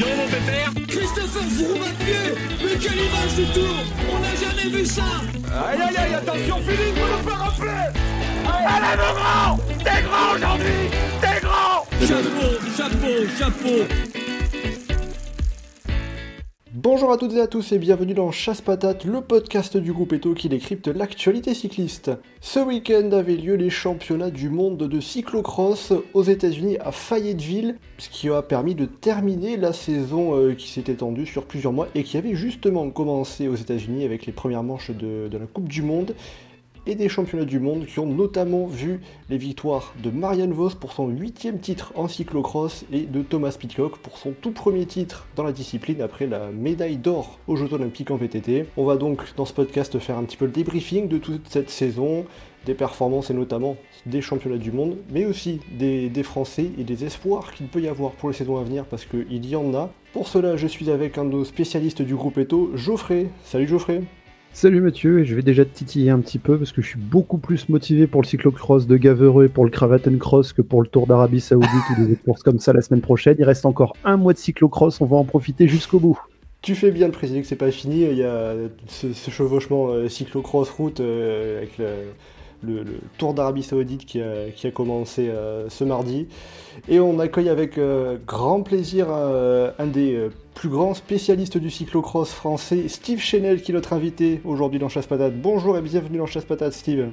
donc mon pépère. Christopher Mais quelle image du tour On n'a jamais vu ça. Aïe aïe aïe, attention Philippe, vous nous faire rappeler Allez mon grand. T'es grand aujourd'hui. T'es grand. Chapeau, chapeau, chapeau Bonjour à toutes et à tous et bienvenue dans Chasse Patate, le podcast du groupe Eto qui décrypte l'actualité cycliste. Ce week-end avaient lieu les championnats du monde de cyclocross aux États-Unis à Fayetteville, ce qui a permis de terminer la saison euh, qui s'est étendue sur plusieurs mois et qui avait justement commencé aux États-Unis avec les premières manches de, de la Coupe du Monde et des championnats du monde qui ont notamment vu les victoires de Marianne Vos pour son huitième titre en cyclocross et de Thomas Pitcock pour son tout premier titre dans la discipline après la médaille d'or aux Jeux Olympiques en VTT. On va donc dans ce podcast faire un petit peu le débriefing de toute cette saison, des performances et notamment des championnats du monde, mais aussi des, des Français et des espoirs qu'il peut y avoir pour les saisons à venir parce qu'il y en a. Pour cela, je suis avec un de nos spécialistes du groupe Eto, Geoffrey. Salut Geoffrey Salut Mathieu, je vais déjà te titiller un petit peu parce que je suis beaucoup plus motivé pour le cyclocross de Gavereux et pour le Cravaten Cross que pour le Tour d'Arabie Saoudite ou des courses comme ça la semaine prochaine. Il reste encore un mois de cyclocross, on va en profiter jusqu'au bout. Tu fais bien de préciser que c'est pas fini, il y a ce, chevauchement euh, cyclocross-route euh, avec le, le, le Tour d'Arabie Saoudite qui a, qui a commencé euh, ce mardi. Et on accueille avec euh, grand plaisir euh, un des plus grands spécialistes du cyclocross français, Steve Chenel, qui est notre invité aujourd'hui dans Chasse Patate. Bonjour et bienvenue dans Chasse Patate, Steve.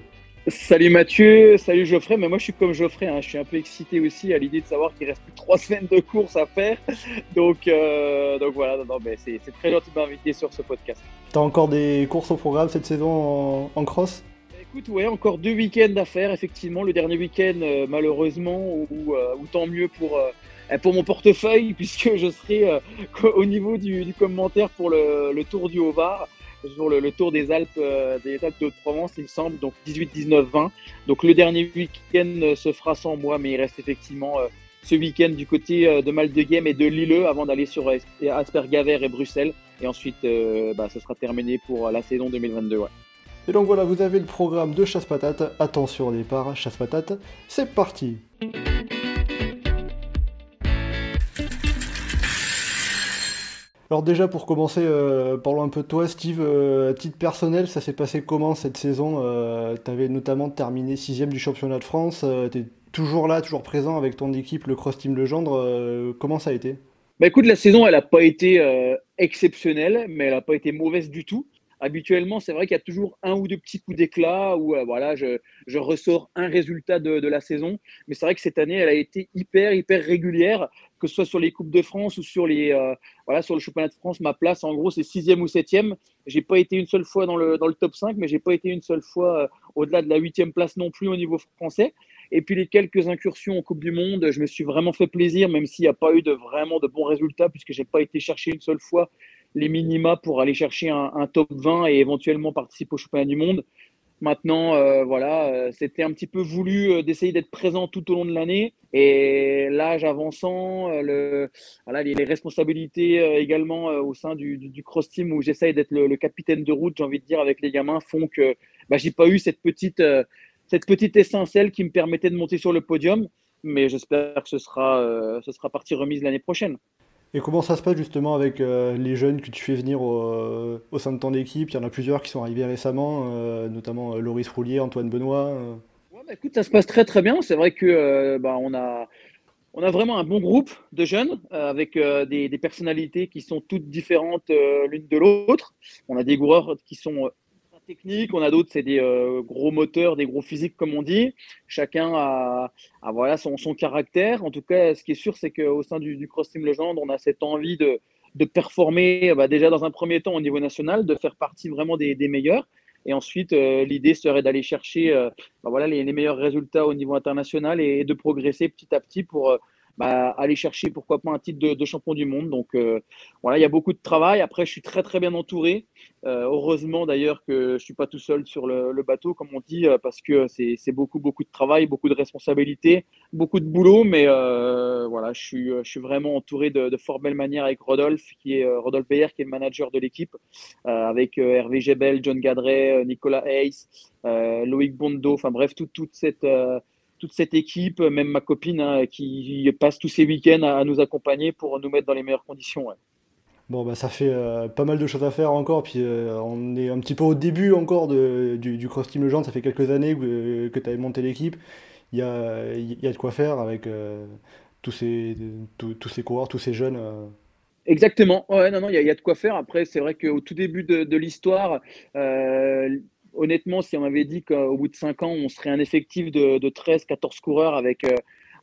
Salut Mathieu, salut Geoffrey, mais moi je suis comme Geoffrey, hein. je suis un peu excité aussi à l'idée de savoir qu'il reste plus trois semaines de course à faire. Donc, euh, donc voilà, non, non, mais c'est c'est très gentil de m'inviter sur ce podcast. T'as encore des courses au programme cette saison en, en cross? Écoute, ouais, encore deux week-ends à faire, effectivement. Le dernier week-end, euh, malheureusement, ou, euh, ou tant mieux pour, euh, pour mon portefeuille, puisque je serai au niveau du, commentaire pour le, Tour du Haut-Var, sur le, Tour des Alpes, des Alpes de Haute-Provence, il me semble, donc 18, 19, 20. Donc le dernier week-end se fera sans moi, mais il reste effectivement ce week-end du côté de Mal-de-Game et de Lilleux avant d'aller sur Aspergaver et Bruxelles. Et ensuite, bah, ce sera terminé pour la saison 2022. Ouais. Et donc voilà, vous avez le programme de Chasse Patate. Attention au départ, Chasse Patate, c'est parti. Alors déjà pour commencer, euh, parlons un peu de toi Steve, Euh, à titre personnel, ça s'est passé comment cette saison? Euh, Tu avais notamment terminé sixième du championnat de France, euh, tu es toujours là, toujours présent avec ton équipe, le Cross Team Legendre, comment ça a été? Bah écoute, la saison, elle n'a pas été exceptionnelle, mais elle n'a pas été mauvaise du tout. Habituellement, c'est vrai qu'il y a toujours un ou deux petits coups d'éclat où euh, voilà, je, je ressors un résultat de, de la saison. Mais c'est vrai que cette année, elle a été hyper, hyper régulière, que ce soit sur les Coupes de France ou sur, les, euh, voilà, sur le Championnat de France. Ma place, en gros, c'est sixième ou septième. J'ai pas été une seule fois dans le, dans le top 5, mais j'ai pas été une seule fois euh, au-delà de la huitième place non plus au niveau français. Et puis les quelques incursions en Coupe du Monde, je me suis vraiment fait plaisir, même s'il n'y a pas eu de vraiment de bons résultats, puisque j'ai pas été chercher une seule fois les minima pour aller chercher un, top 20 et éventuellement participer au championnat du monde. Maintenant, euh, voilà, euh, c'était un petit peu voulu euh, d'essayer d'être présent tout au long de l'année. Et l'âge avançant, les, responsabilités également au sein du, du, du cross team où j'essaye d'être le, capitaine de route, j'ai envie de dire, avec les gamins, font que bah, j'ai pas eu cette petite, cette petite étincelle qui me permettait de monter sur le podium. Mais j'espère que ce sera, ce sera partie remise l'année prochaine. Et comment ça se passe justement avec euh, les jeunes que tu fais venir au, euh, au sein de ton équipe? Il y en a plusieurs qui sont arrivés récemment, euh, notamment Loris Roulier, Antoine Benoît. Ouais, bah, écoute, ça se passe très très bien. C'est vrai que bah, on a, on a vraiment un bon groupe de jeunes avec des, personnalités qui sont toutes différentes l'une de l'autre. On a des coureurs qui sont techniques, on a d'autres, c'est des euh, gros moteurs, des gros physiques comme on dit. Chacun a, voilà, son, caractère. En tout cas, ce qui est sûr, c'est qu'au sein du, Cross Team Legend, on a cette envie de, de performer bah, déjà dans un premier temps au niveau national, de faire partie vraiment des, meilleurs. Et ensuite, euh, l'idée serait d'aller chercher euh, bah, voilà, les, meilleurs résultats au niveau international et, de progresser petit à petit pour euh, bah, aller chercher, pourquoi pas, un titre de, de champion du monde. Donc euh, voilà, il y a beaucoup de travail. Après, je suis très très bien entouré. Euh, heureusement d'ailleurs que je suis pas tout seul sur le, le bateau, comme on dit, euh, parce que c'est beaucoup beaucoup de travail, beaucoup de responsabilités, beaucoup de boulot. Mais euh, voilà, je suis, je suis vraiment entouré de, de fort belle manière avec Rodolphe, qui est Rodolphe Beyer, qui est le manager de l'équipe, avec Hervé Gebel, John Gadret, Nicolas Hayes, Loïc Bondo. Enfin bref, toute toute cette toute cette équipe, même ma copine hein, qui passe tous ses week-ends à, nous accompagner pour nous mettre dans les meilleures conditions. Bon, bah, ça fait euh, pas mal de choses à faire encore, puis euh, on est un petit peu au début encore de, du, du Cross Team Legend, ça fait quelques années que, que tu avais monté l'équipe. Il y a, y a de quoi faire avec tous, ces, tous ces coureurs, tous ces jeunes. Exactement. Ouais, non, non, il y, a de quoi faire. Après, c'est vrai qu'au tout début de, l'histoire, euh, honnêtement, si on avait dit qu'au bout de 5 ans, on serait un effectif de, 13-14 coureurs avec, euh,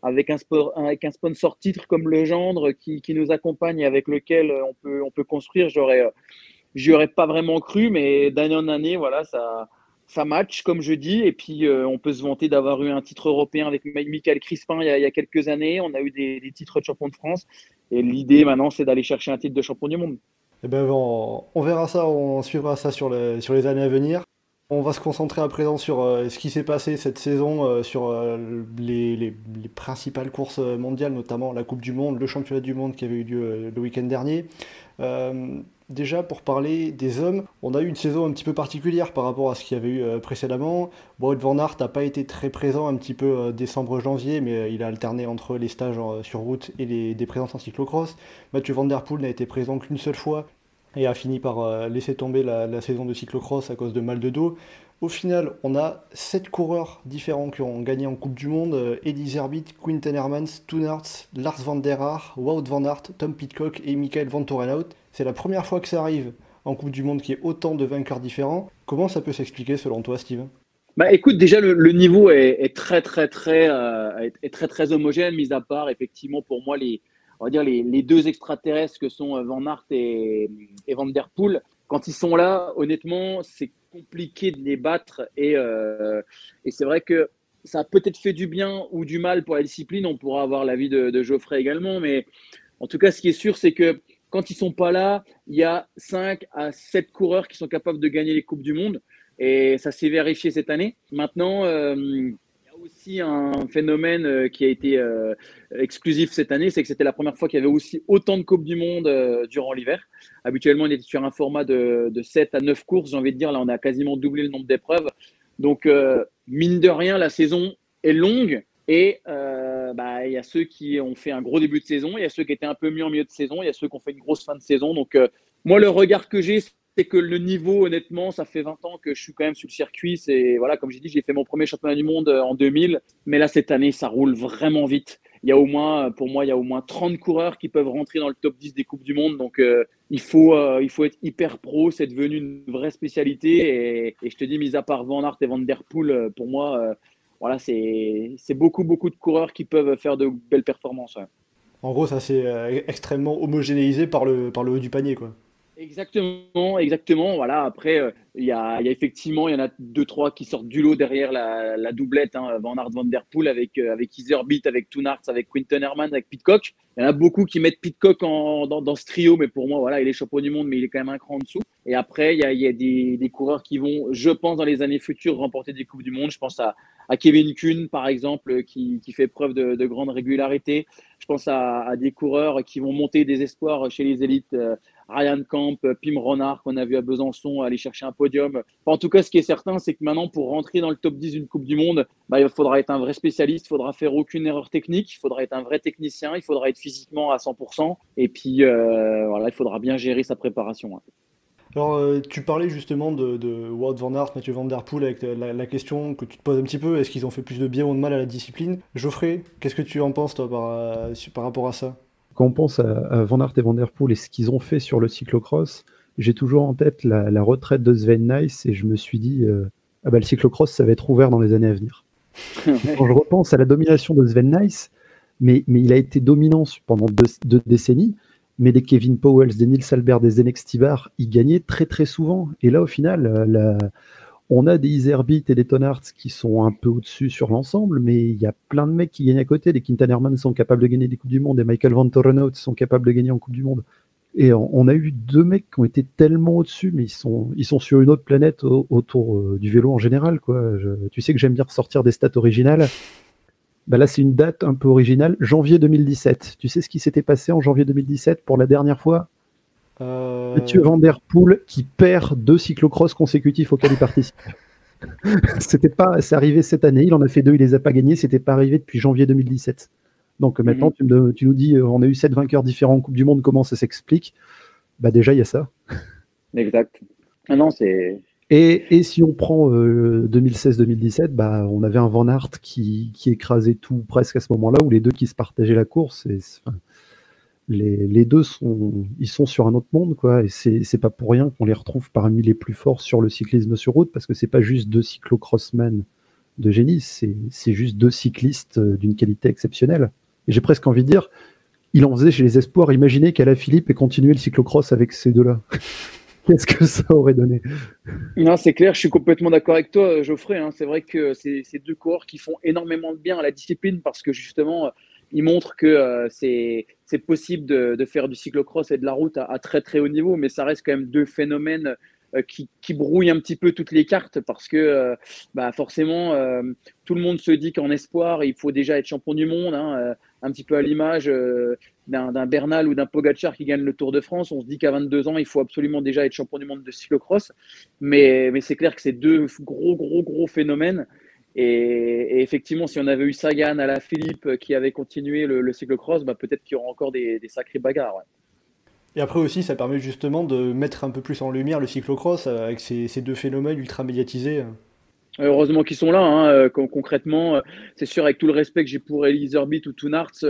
avec, un sponsor titre comme le gendre qui, nous accompagne et avec lequel on peut, on peut construire, j'aurais, j'y aurais pas vraiment cru, mais d'année en année, voilà, ça, ça match, comme je dis. Et puis, euh, on peut se vanter d'avoir eu un titre européen avec Michael Crispin il y a, quelques années. On a eu des, titres de champion de France. Et l'idée maintenant, c'est d'aller chercher un titre de champion du monde. Eh ben, on, verra ça, on suivra ça sur les années à venir. On va se concentrer à présent sur euh, ce qui s'est passé cette saison, euh, sur les, principales courses mondiales, notamment la Coupe du Monde, le championnat du monde qui avait eu lieu le week-end dernier. Déjà, pour parler des hommes, on a eu une saison un petit peu particulière par rapport à ce qu'il y avait eu euh, précédemment. Wout Van Aert n'a pas été très présent un petit peu euh, décembre-janvier, mais euh, il a alterné entre les stages sur route et les, des présences en cyclocross. Mathieu Van Der Poel n'a été présent qu'une seule fois et a fini par laisser tomber la, saison de cyclocross à cause de mal de dos. Au final, on a 7 coureurs différents qui ont gagné en Coupe du Monde. Eddie Zerbit, Quinten Hermans, Toon Lars van der Haar, Wout van Aert, Tom Pitcock et Michael Van Torenhout. C'est la première fois que ça arrive en Coupe du Monde qu'il y ait autant de vainqueurs différents. Comment ça peut s'expliquer selon toi, Steve bah, écoute, déjà le, niveau est, très euh, est très très homogène, mis à part effectivement pour moi les on va dire les, deux extraterrestres que sont euh, Van Aert et, Van Der Poel. Quand ils sont là, honnêtement, c'est compliqué de les battre et, euh, et c'est vrai que ça a peut-être fait du bien ou du mal pour la discipline. On pourra avoir l'avis de, de Geoffrey également, mais en tout cas, ce qui est sûr, c'est que quand ils sont pas là, il y a 5 à 7 coureurs qui sont capables de gagner les Coupes du Monde. Et ça s'est vérifié cette année. Maintenant, euh, aussi un phénomène euh, qui a été euh, exclusif cette année, c'est que c'était la première fois qu'il y avait aussi autant de Coupes du Monde durant l'hiver. Habituellement, on était sur un format de, de 7 à 9 courses, j'ai envie de dire. Là, on a quasiment doublé le nombre d'épreuves. Donc, mine de rien, la saison est longue. Et euh, bah, il y a ceux qui ont fait un gros début de saison, il y a ceux qui étaient un peu mieux en milieu de saison, il y a ceux qui ont fait une grosse fin de saison. Donc, euh, moi, le regard que j'ai, c'est que le niveau, honnêtement, ça fait 20 ans que je suis quand même sur le circuit. C'est voilà, comme j'ai dit, j'ai fait mon premier championnat du monde euh, en 2000, mais là cette année, ça roule vraiment vite. Il y a au moins, pour moi, il y a au moins 30 coureurs qui peuvent rentrer dans le top 10 des coupes du monde. Donc, il faut, il faut être hyper pro. C'est devenu une vraie spécialité. Et, je te dis, mis à part Van Aert et Van Der Poel, pour moi, voilà, c'est beaucoup, beaucoup de coureurs qui peuvent faire de belles performances. En gros, ça c'est euh, extrêmement homogénéisé par le, par le haut du panier. quoi. Exactement, exactement. Voilà. Après, euh, il y, a, y, a, effectivement, il y en a deux trois qui sortent du lot derrière la, la doublette. Hein, Van Aert, Van Der Poel avec euh, avec Iserbeat, avec Toonarts, avec Quinton Herman, avec Pitcock. Il y en a beaucoup qui mettent Pitcock en, dans, dans, ce trio, mais pour moi, voilà, il est champion du monde, mais il est quand même un cran en dessous. Et après, il y a, y a des, des, coureurs qui vont, je pense, dans les années futures, remporter des coupes du monde. Je pense à, à Kevin Kuhn, par exemple, qui, qui fait preuve de, de, grande régularité. Je pense à, à, des coureurs qui vont monter des espoirs chez les élites. Euh, Ryan Camp, Pim Ronard qu'on a vu à Besançon aller chercher un podium. en tout cas, ce qui est certain, c'est que maintenant, pour rentrer dans le top 10 d'une Coupe du Monde, bah, il faudra être un vrai spécialiste, il faudra faire aucune erreur technique, il faudra être un vrai technicien, il faudra être physiquement à 100%, et puis euh, il faudra bien gérer sa préparation. Alors, euh, tu parlais justement de, de Wout van Aert, Mathieu Van Der Poel, avec la, question que tu te poses un petit peu, est-ce qu'ils ont fait plus de bien ou de mal à la discipline? Geoffrey, qu'est-ce que tu en penses, toi, euh, par rapport à ça? Quand on pense à, Van Aert et Van Der Poel et ce qu'ils ont fait sur le cyclocross, j'ai toujours en tête la, retraite de Sven Nys et je me suis dit, euh, ah bah, le cyclocross, ça va être ouvert dans les années à venir. Quand je repense à la domination de Sven Nys, mais, mais il a été dominant pendant deux, décennies, mais des Kevin Powell, des Nils Albert, des Zenex Tibar, ils gagnaient très très souvent. Et là, au final, euh, la, on a des Iserbeat et des Tonarts qui sont un peu au-dessus sur l'ensemble, mais il y a plein de mecs qui gagnent à côté. Les Quintan Herman sont capables de gagner des Coupes du Monde et Michael Van Torenhout sont capables de gagner en Coupe du Monde. Et on, a eu deux mecs qui ont été tellement au-dessus, mais ils sont, ils sont sur une autre planète autour euh, du vélo en général. Quoi. tu sais que j'aime bien ressortir des stats originales. Bah là, c'est une date un peu originale, janvier 2017. Tu sais ce qui s'était passé en janvier 2017 pour la dernière fois? Mathieu Van Der Poel qui perd deux cyclocross consécutifs auxquels il participe. c'était pas, c'est arrivé cette année. Il en a fait deux, il les a pas gagnés. C'était pas arrivé depuis janvier 2017. Donc maintenant, mhm. tu, nous dis, on a eu sept vainqueurs différents en Coupe du Monde. Comment ça s'explique? Bah déjà, il y a ça. Exact. Ah non, c'est. Et, si on prend 2016-2017, euh, bah, on avait un Van Aert qui, écrasait tout presque à ce moment-là, où les deux qui se partageaient la course. Et, les, deux sont, ils sont sur un autre monde, quoi. Et c'est pas pour rien qu'on les retrouve parmi les plus forts sur le cyclisme sur route, parce que c'est pas juste deux cyclocrossmen de génie, c'est juste deux cyclistes euh, d'une qualité exceptionnelle. Et j'ai presque envie de dire, il en faisait chez les espoirs. Imaginez qu'Ala Philippe ait continué le cyclocross avec ces deux-là. Qu'est-ce que ça aurait donné? Non, c'est clair, je suis complètement d'accord avec toi, Geoffrey. Hein. C'est vrai que c'est deux coureurs qui font énormément de bien à la discipline parce que justement, ils montrent que euh, c'est possible de, faire du cyclocross et de la route à, très très haut niveau, mais ça reste quand même deux phénomènes euh, qui, brouillent un petit peu toutes les cartes parce que euh, bah forcément, tout le monde se dit qu'en espoir, il faut déjà être champion du monde, hein, un petit peu à l'image d'un Bernal ou d'un Pogachar qui gagne le Tour de France. On se dit qu'à 22 ans, il faut absolument déjà être champion du monde de cyclocross, mais, mais c'est clair que c'est deux gros, gros, gros phénomènes. Et, effectivement, si on avait eu Sagan à la Philippe euh, qui avait continué le, cyclocross, bah, peut-être qu'il y aura encore des, sacrés bagarres. Et après aussi, ça permet justement de mettre un peu plus en lumière le cyclocross euh, avec ces, ces deux phénomènes ultra médiatisés. Heureusement qu'ils sont là. Hein, euh, concrètement, c'est sûr, avec tout le respect que j'ai pour Elise Herbit ou Toonarts,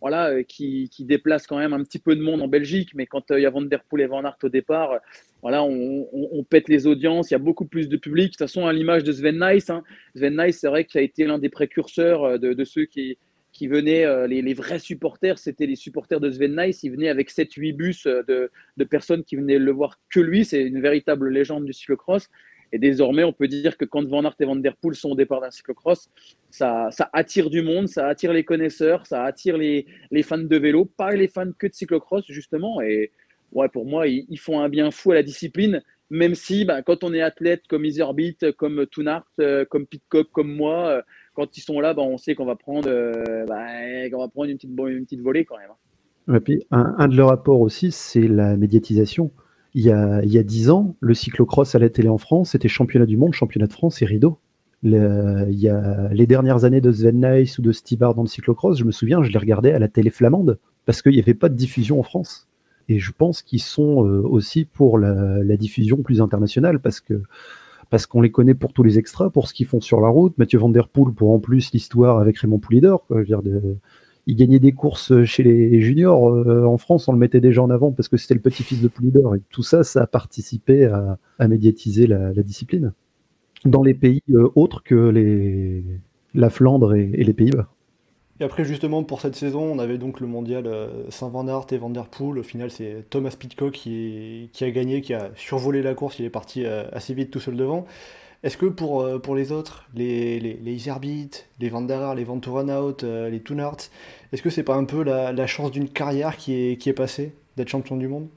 voilà, euh, qui, qui, déplace quand même un petit peu de monde en Belgique. Mais quand euh, il y a Van Der Poel et Van Aert au départ, voilà, on, pète les audiences. Il y a beaucoup plus de public. De toute façon, à l'image de Sven Nys, hein, Sven Nys, c'est vrai qu'il a été l'un des précurseurs euh, de, ceux qui, venaient, les, vrais supporters, c'était les supporters de Sven Nys. Il venait avec 7-8 bus de, de, personnes qui venaient le voir que lui. C'est une véritable légende du cyclocross. Et désormais, on peut dire que quand Van Aert et Van Der Poel sont au départ d'un cyclocross, ça, ça, attire du monde, ça attire les connaisseurs, ça attire les, fans de vélo, pas les fans que de cyclocross, justement. Et ouais, pour moi, ils, font un bien fou à la discipline, même si bah, quand on est athlète comme Iserbit, comme Toonart, euh, comme Pitcock, comme moi, euh, quand ils sont là, bah, on sait qu'on va prendre, euh, bah, va prendre une, petite, une petite volée quand même. Hein. Et puis, un, un de leurs rapports aussi, c'est la médiatisation il y a, il y a 10 ans, le cyclocross à la télé en France, c'était championnat du monde, championnat de France et rideau. il y a les dernières années de Sven Nys ou de Stibar dans le cyclocross, je me souviens, je les regardais à la télé flamande parce qu'il n'y avait pas de diffusion en France. Et je pense qu'ils sont euh, aussi pour la, diffusion plus internationale parce que parce qu'on les connaît pour tous les extras, pour ce qu'ils font sur la route. Mathieu Van Der Poel pour en plus l'histoire avec Raymond Poulidor. Quoi, dire de, il gagnait des courses chez les juniors. Euh, en France, on le mettait déjà en avant parce que c'était le petit-fils de Poulidor. Et tout ça, ça a participé à, médiatiser la, discipline dans les pays euh, autres que la Flandre et, les Pays-Bas. Et après, justement, pour cette saison, on avait donc le mondial euh, Saint-Van et Van Der Poel. Au final, c'est Thomas Pitcock qui, qui, a gagné, qui a survolé la course. Il est parti assez vite tout seul devant. Est-ce que pour, euh, pour les autres, les, les, les Iserbit, les Van der les Venturanaut, euh, les Toonarts, est-ce que c'est pas un peu la, la chance d'une carrière qui est, qui est passée, d'être champion du monde?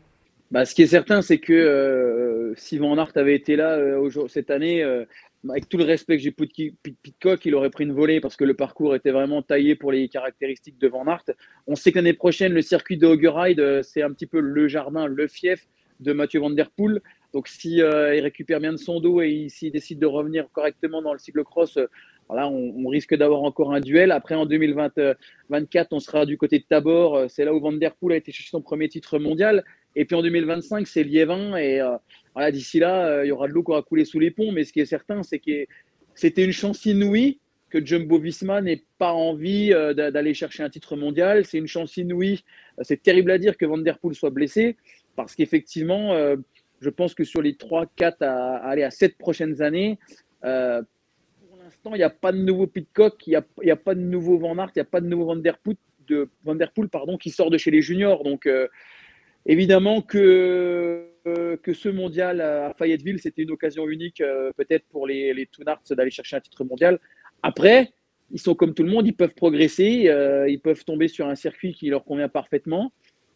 Bah, Ce qui est certain, c'est que euh, si Van Aert avait été là cette année, avec tout le respect que j'ai pour Pitcock, il aurait pris une volée parce que le parcours était vraiment taillé pour les caractéristiques de Van Aert. On sait que l'année prochaine, le circuit de Hoggeride, c'est un petit peu le jardin, le fief de Mathieu Van Der Poel. Donc, si euh, il récupère bien de son dos et s'il décide de revenir correctement dans le cyclocross, euh, voilà, on, risque d'avoir encore un duel. Après, en 2024, on sera du côté de Tabor. Euh, c'est là où Van Der Poel a été chercher son premier titre mondial. Et puis en 2025, c'est Liévin. Et voilà, d'ici là, il y aura de l'eau qui aura coulé sous les ponts. Mais ce qui est certain, c'est que c'était une chance inouïe que Jumbo Visma n'ait pas envie d'aller chercher un titre mondial. C'est une chance inouïe. C'est terrible à dire que Van Der Poel soit blessé parce qu'effectivement, je pense que sur les 3, 4 à, aller à 7 prochaines années, euh, pour l'instant, il n'y a pas de nouveau Pitcock, il n'y a, pas de nouveau Van Aert, il n'y a pas de nouveau Van Der Poel, pardon, qui sort de chez les juniors. Donc, euh, évidemment que, euh, que ce mondial à Fayetteville, c'était une occasion unique, peut-être pour les, les d'aller chercher un titre mondial. Après, ils sont comme tout le monde, ils peuvent progresser, ils peuvent tomber sur un circuit qui leur convient parfaitement.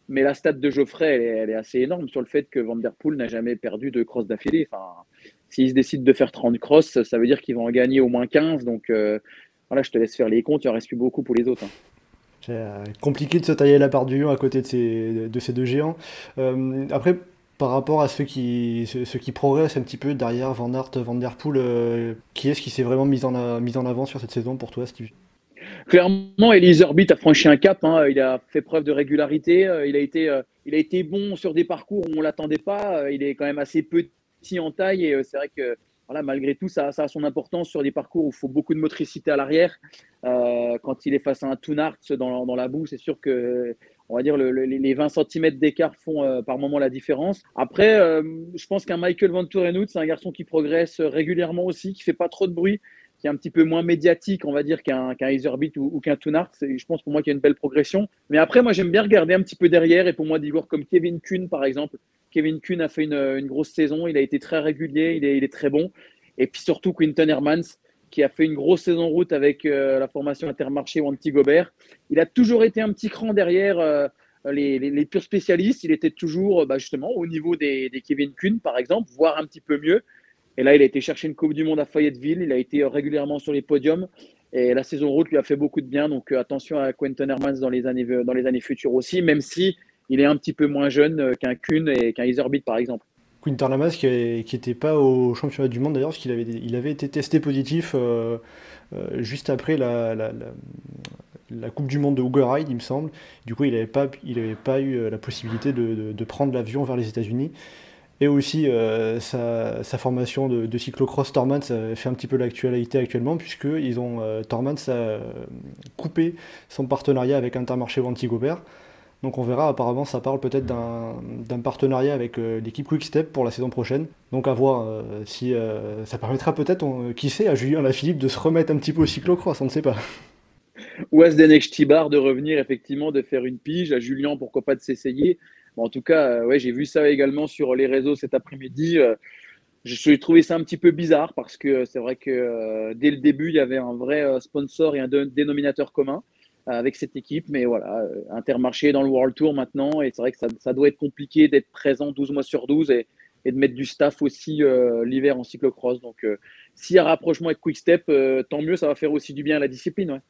Mais la stat de Geoffrey, elle est, assez énorme sur le fait que Van Der Poel n'a jamais perdu de cross d'affilée. Enfin, se décide de faire 30 crosses, ça veut dire qu'il va en gagner au moins 15. Donc euh, voilà, je te laisse faire les comptes, il en reste plus beaucoup pour les autres. Hein. C'est euh, compliqué de se tailler la part du lion à côté de ces, de ces deux géants. Euh, après, par rapport à ceux qui, ceux, qui progressent un petit peu derrière Van Aert, Van Der Poel, qui est-ce qui s'est vraiment mis en, mis en avant sur cette saison pour toi, Steve? Clairement, Elise Orbit a franchi un cap. Hein. Il a fait preuve de régularité. Il a été, il a été bon sur des parcours où on l'attendait pas. Il est quand même assez petit en taille et c'est vrai que malgré tout, ça, ça, a son importance sur des parcours où il faut beaucoup de motricité à l'arrière. Euh, quand il est face à un Toonart dans, la boue, c'est sûr que on va dire les 20 cm d'écart font euh, par moment la différence. Après, euh, je pense qu'un Michael Van Torenhout, c'est un garçon qui progresse régulièrement aussi, qui fait pas trop de bruit, qui est un petit peu moins médiatique, on va dire, qu'un qu ou, ou qu'un Toonart. Je pense pour moi qu'il y a une belle progression. Mais après, moi, j'aime bien regarder un petit peu derrière. Et pour moi, des joueurs comme Kevin Kuhn, par exemple, Kevin Kuhn a fait une, grosse saison. Il a été très régulier. Il est, très bon. Et puis surtout, Quinton Hermans, qui a fait une grosse saison route avec euh, la formation Intermarché ou Anti-Gobert. Il a toujours été un petit cran derrière euh, les, les, les, purs spécialistes. Il était toujours bah, justement au niveau des, des, Kevin Kuhn, par exemple, voire un petit peu mieux. Et là, il a été chercher une Coupe du Monde à Fayetteville. Il a été régulièrement sur les podiums. Et la saison route lui a fait beaucoup de bien. Donc euh, attention à Quentin Hermans dans les années, dans les années futures aussi, même si il est un petit peu moins jeune qu'un Kuhn et qu'un Iserbeat, par exemple. Quinter Lamas qui n'était pas au championnat du monde d'ailleurs, parce qu'il avait, il avait été testé positif euh, euh, juste après la, la, Coupe du Monde de Ride, il me semble. Du coup, il n'avait pas, pas eu euh, la possibilité de, de, de prendre l'avion vers les États-Unis. Et aussi, euh, sa, formation de, de cyclocross Tormans fait un petit peu l'actualité actuellement, puisqu'ils ont euh, Tormans a coupé son partenariat avec Intermarché ou Antigobert. Donc on verra, apparemment ça parle peut-être d'un partenariat avec euh, l'équipe Quickstep pour la saison prochaine. Donc à voir euh, si euh, ça permettra peut-être, qui sait, à Julien Lafilippe de se remettre un petit peu au cyclocross, on ne sait pas. Ou à Zdenek Tibar de revenir effectivement, de faire une pige, à Julien pourquoi pas de s'essayer. En tout cas, ouais, j'ai vu ça également sur les réseaux cet après-midi. je trouvé ça un petit peu bizarre parce que c'est vrai que dès le début, il y avait un vrai sponsor et un dénominateur commun avec cette équipe. Mais voilà, euh, Intermarché dans le World Tour maintenant. Et c'est vrai que ça, doit être compliqué d'être présent 12 mois sur 12 et, de mettre du staff aussi euh, l'hiver en cyclocross. Donc, euh, s'il y a rapprochement avec Quickstep, euh, tant mieux, ça va faire aussi du bien à la discipline. Ouais.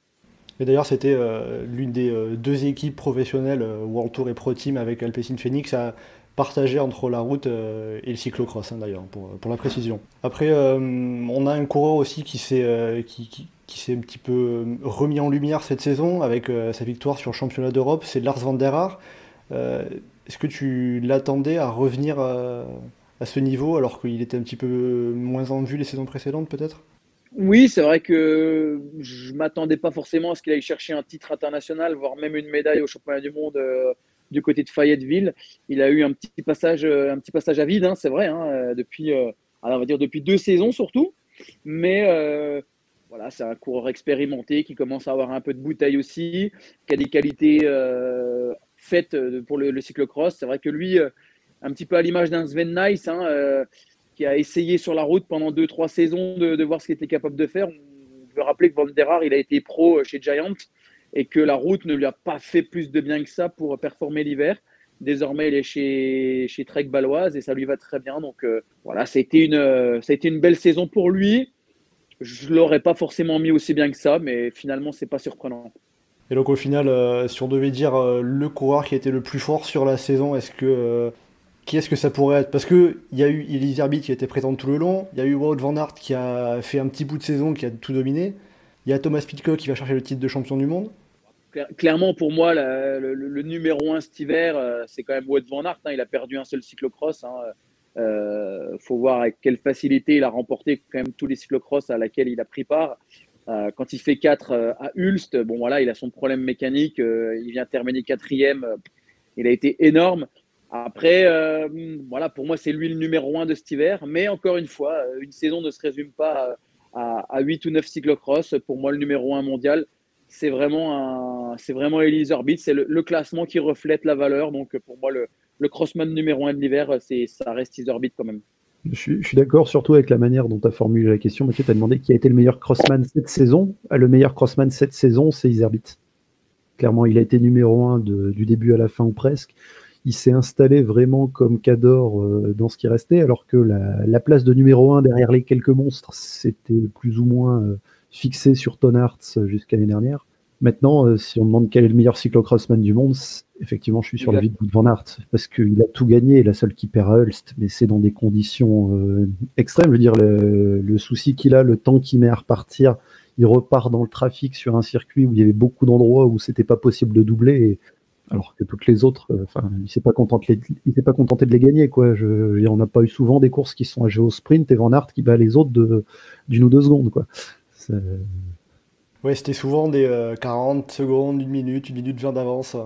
Et d'ailleurs, c'était euh, l'une des euh, deux équipes professionnelles, World Tour et Pro Team, avec Alpecin Phoenix, à partager entre la route et le cyclocross, hein, d'ailleurs, pour, la précision. Après, on a un coureur aussi qui s'est qui, un petit peu remis en lumière cette saison avec euh, sa victoire sur le championnat d'Europe, c'est Lars van der Haar. Euh, Est-ce que tu l'attendais à revenir à, ce niveau alors qu'il était un petit peu moins en vue les saisons précédentes peut-être? Oui, c'est vrai que je m'attendais pas forcément à ce qu'il aille chercher un titre international, voire même une médaille au championnat du monde euh, du côté de Fayetteville. Il a eu un petit passage, euh, à vide, hein, c'est vrai, hein, euh, depuis, on depuis deux saisons surtout. Mais voilà, c'est un coureur expérimenté qui commence à avoir un peu de bouteille aussi, qui a des qualités faites pour le, le cyclocross. C'est vrai que lui, un petit peu à l'image d'un Sven Nice, hein, qui a essayé sur la route pendant 2-3 saisons de, voir ce qu'il était capable de faire. On peut rappeler que Van der Haar, il a été pro chez Giant et que la route ne lui a pas fait plus de bien que ça pour performer l'hiver. Désormais, il est chez, chez Trek Baloise et ça lui va très bien. Donc euh, voilà, été une, ça a été une belle saison pour lui je l'aurais pas forcément mis aussi bien que ça, mais finalement, c'est pas surprenant. Et donc, au final, euh, si on devait dire euh, le coureur qui était le plus fort sur la saison, est-ce que. Euh, qui est-ce que ça pourrait être? Parce qu'il y a eu Elise Herbit qui était présente tout le long, il y a eu Wout Van Aert qui a fait un petit bout de saison, qui a tout dominé, il y a Thomas Pitcock qui va chercher le titre de champion du monde. Clairement, pour moi, le, numéro 1 cet hiver, c'est quand même Wout Van Aert. Hein, il a perdu un seul cyclocross. Hein, il euh, faut voir avec quelle facilité il a remporté quand même tous les cyclocross à laquelle il a pris part. Euh, quand il fait 4 euh, à Ulst, bon voilà, il a son problème mécanique, il vient terminer quatrième, il a été énorme. Après, voilà, pour moi, c'est lui le numéro 1 de cet hiver. Mais encore une fois, une saison ne se résume pas à, à 8 ou 9 cyclocross. Pour moi, le numéro 1 mondial, c'est vraiment, un, c'est vraiment Elise Orbit. C'est le, classement qui reflète la valeur. Donc, pour moi, le, crossman numéro un de l'hiver, c'est, ça reste Isorbit quand même. Je suis, d'accord, surtout avec la manière dont tu as formulé la question. Mathieu, tu as demandé qui a été le meilleur crossman cette saison. Le meilleur crossman cette saison, c'est Iserbit. Clairement, il a été numéro un du début à la fin ou presque. Il s'est installé vraiment comme Cador euh, dans ce qui restait, alors que la, la, place de numéro un derrière les quelques monstres, c'était plus ou moins euh, fixé sur Ton Arts jusqu'à l'année dernière. Maintenant, euh, si on demande quel est le meilleur cyclocrossman du monde, effectivement, je suis sur la vie de Van Aert parce qu'il a tout gagné. La seule qui perd à Ulst, mais c'est dans des conditions euh, extrêmes. Je veux dire, le, souci qu'il a, le temps qu'il met à repartir, il repart dans le trafic sur un circuit où il y avait beaucoup d'endroits où c'était pas possible de doubler. Alors que toutes les autres, euh, enfin, il s'est pas contenté, il s'est pas contenté de les gagner, quoi. Je, on n'a pas eu souvent des courses qui sont à au sprint et Van Aert qui bat les autres d'une ou deux secondes, quoi. Ouais, c'était souvent des 40 euh, secondes, une minute, une minute 20 d'avance, euh,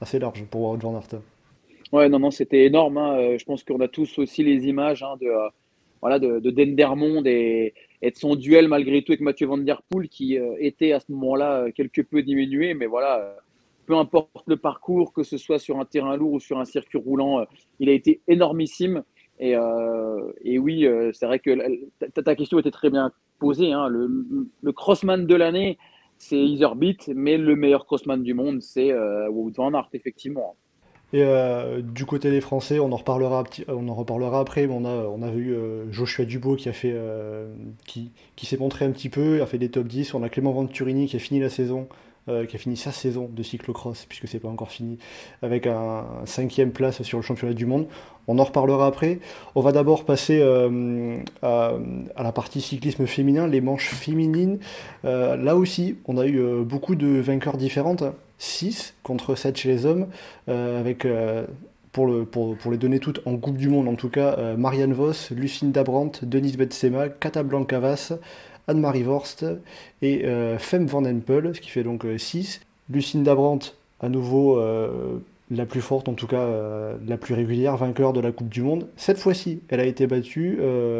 assez large pour Wout van Aert. Ouais, non, non, c'était énorme. Hein. Euh, je pense qu'on a tous aussi les images hein, de, voilà, de, de Dendermonde et, et, de son duel malgré tout avec Mathieu Van Der Poel qui était à ce moment-là quelque peu diminué. Mais voilà, peu importe le parcours, que ce soit sur un terrain lourd ou sur un circuit roulant, il a été énormissime. Et, et oui, c'est vrai que ta question était très bien posé. Hein. Le, crossman de l'année, c'est Etherbeat, mais le meilleur crossman du monde, c'est euh, Wout van Aert, effectivement. Et euh, du côté des Français, on en reparlera, on en reparlera après, on a, on euh, Joshua Dubo qui, qui s'est montré un petit peu, a fait des top 10. On a Clément Venturini qui a fini la saison euh, qui a fini sa saison de cyclocross, puisque c'est pas encore fini, avec un, cinquième place sur le championnat du monde. On en reparlera après. On va d'abord passer euh, à, la partie cyclisme féminin, les manches féminines. Euh, là aussi, on a eu beaucoup de vainqueurs différentes, 6 contre 7 chez les hommes, avec pour, le, pour, pour, les donner toutes en Coupe du Monde en tout cas, Marianne Vos, Lucinda Brandt, Denise Betsema, Cata Blancavas, Anne-Marie Vorst et euh, Femme Van Empel, ce qui fait donc 6. Euh, Lucinda Brandt, à nouveau euh, la plus forte, en tout cas la plus régulière, vainqueur de la Coupe du Monde. Cette fois-ci, elle a été battue,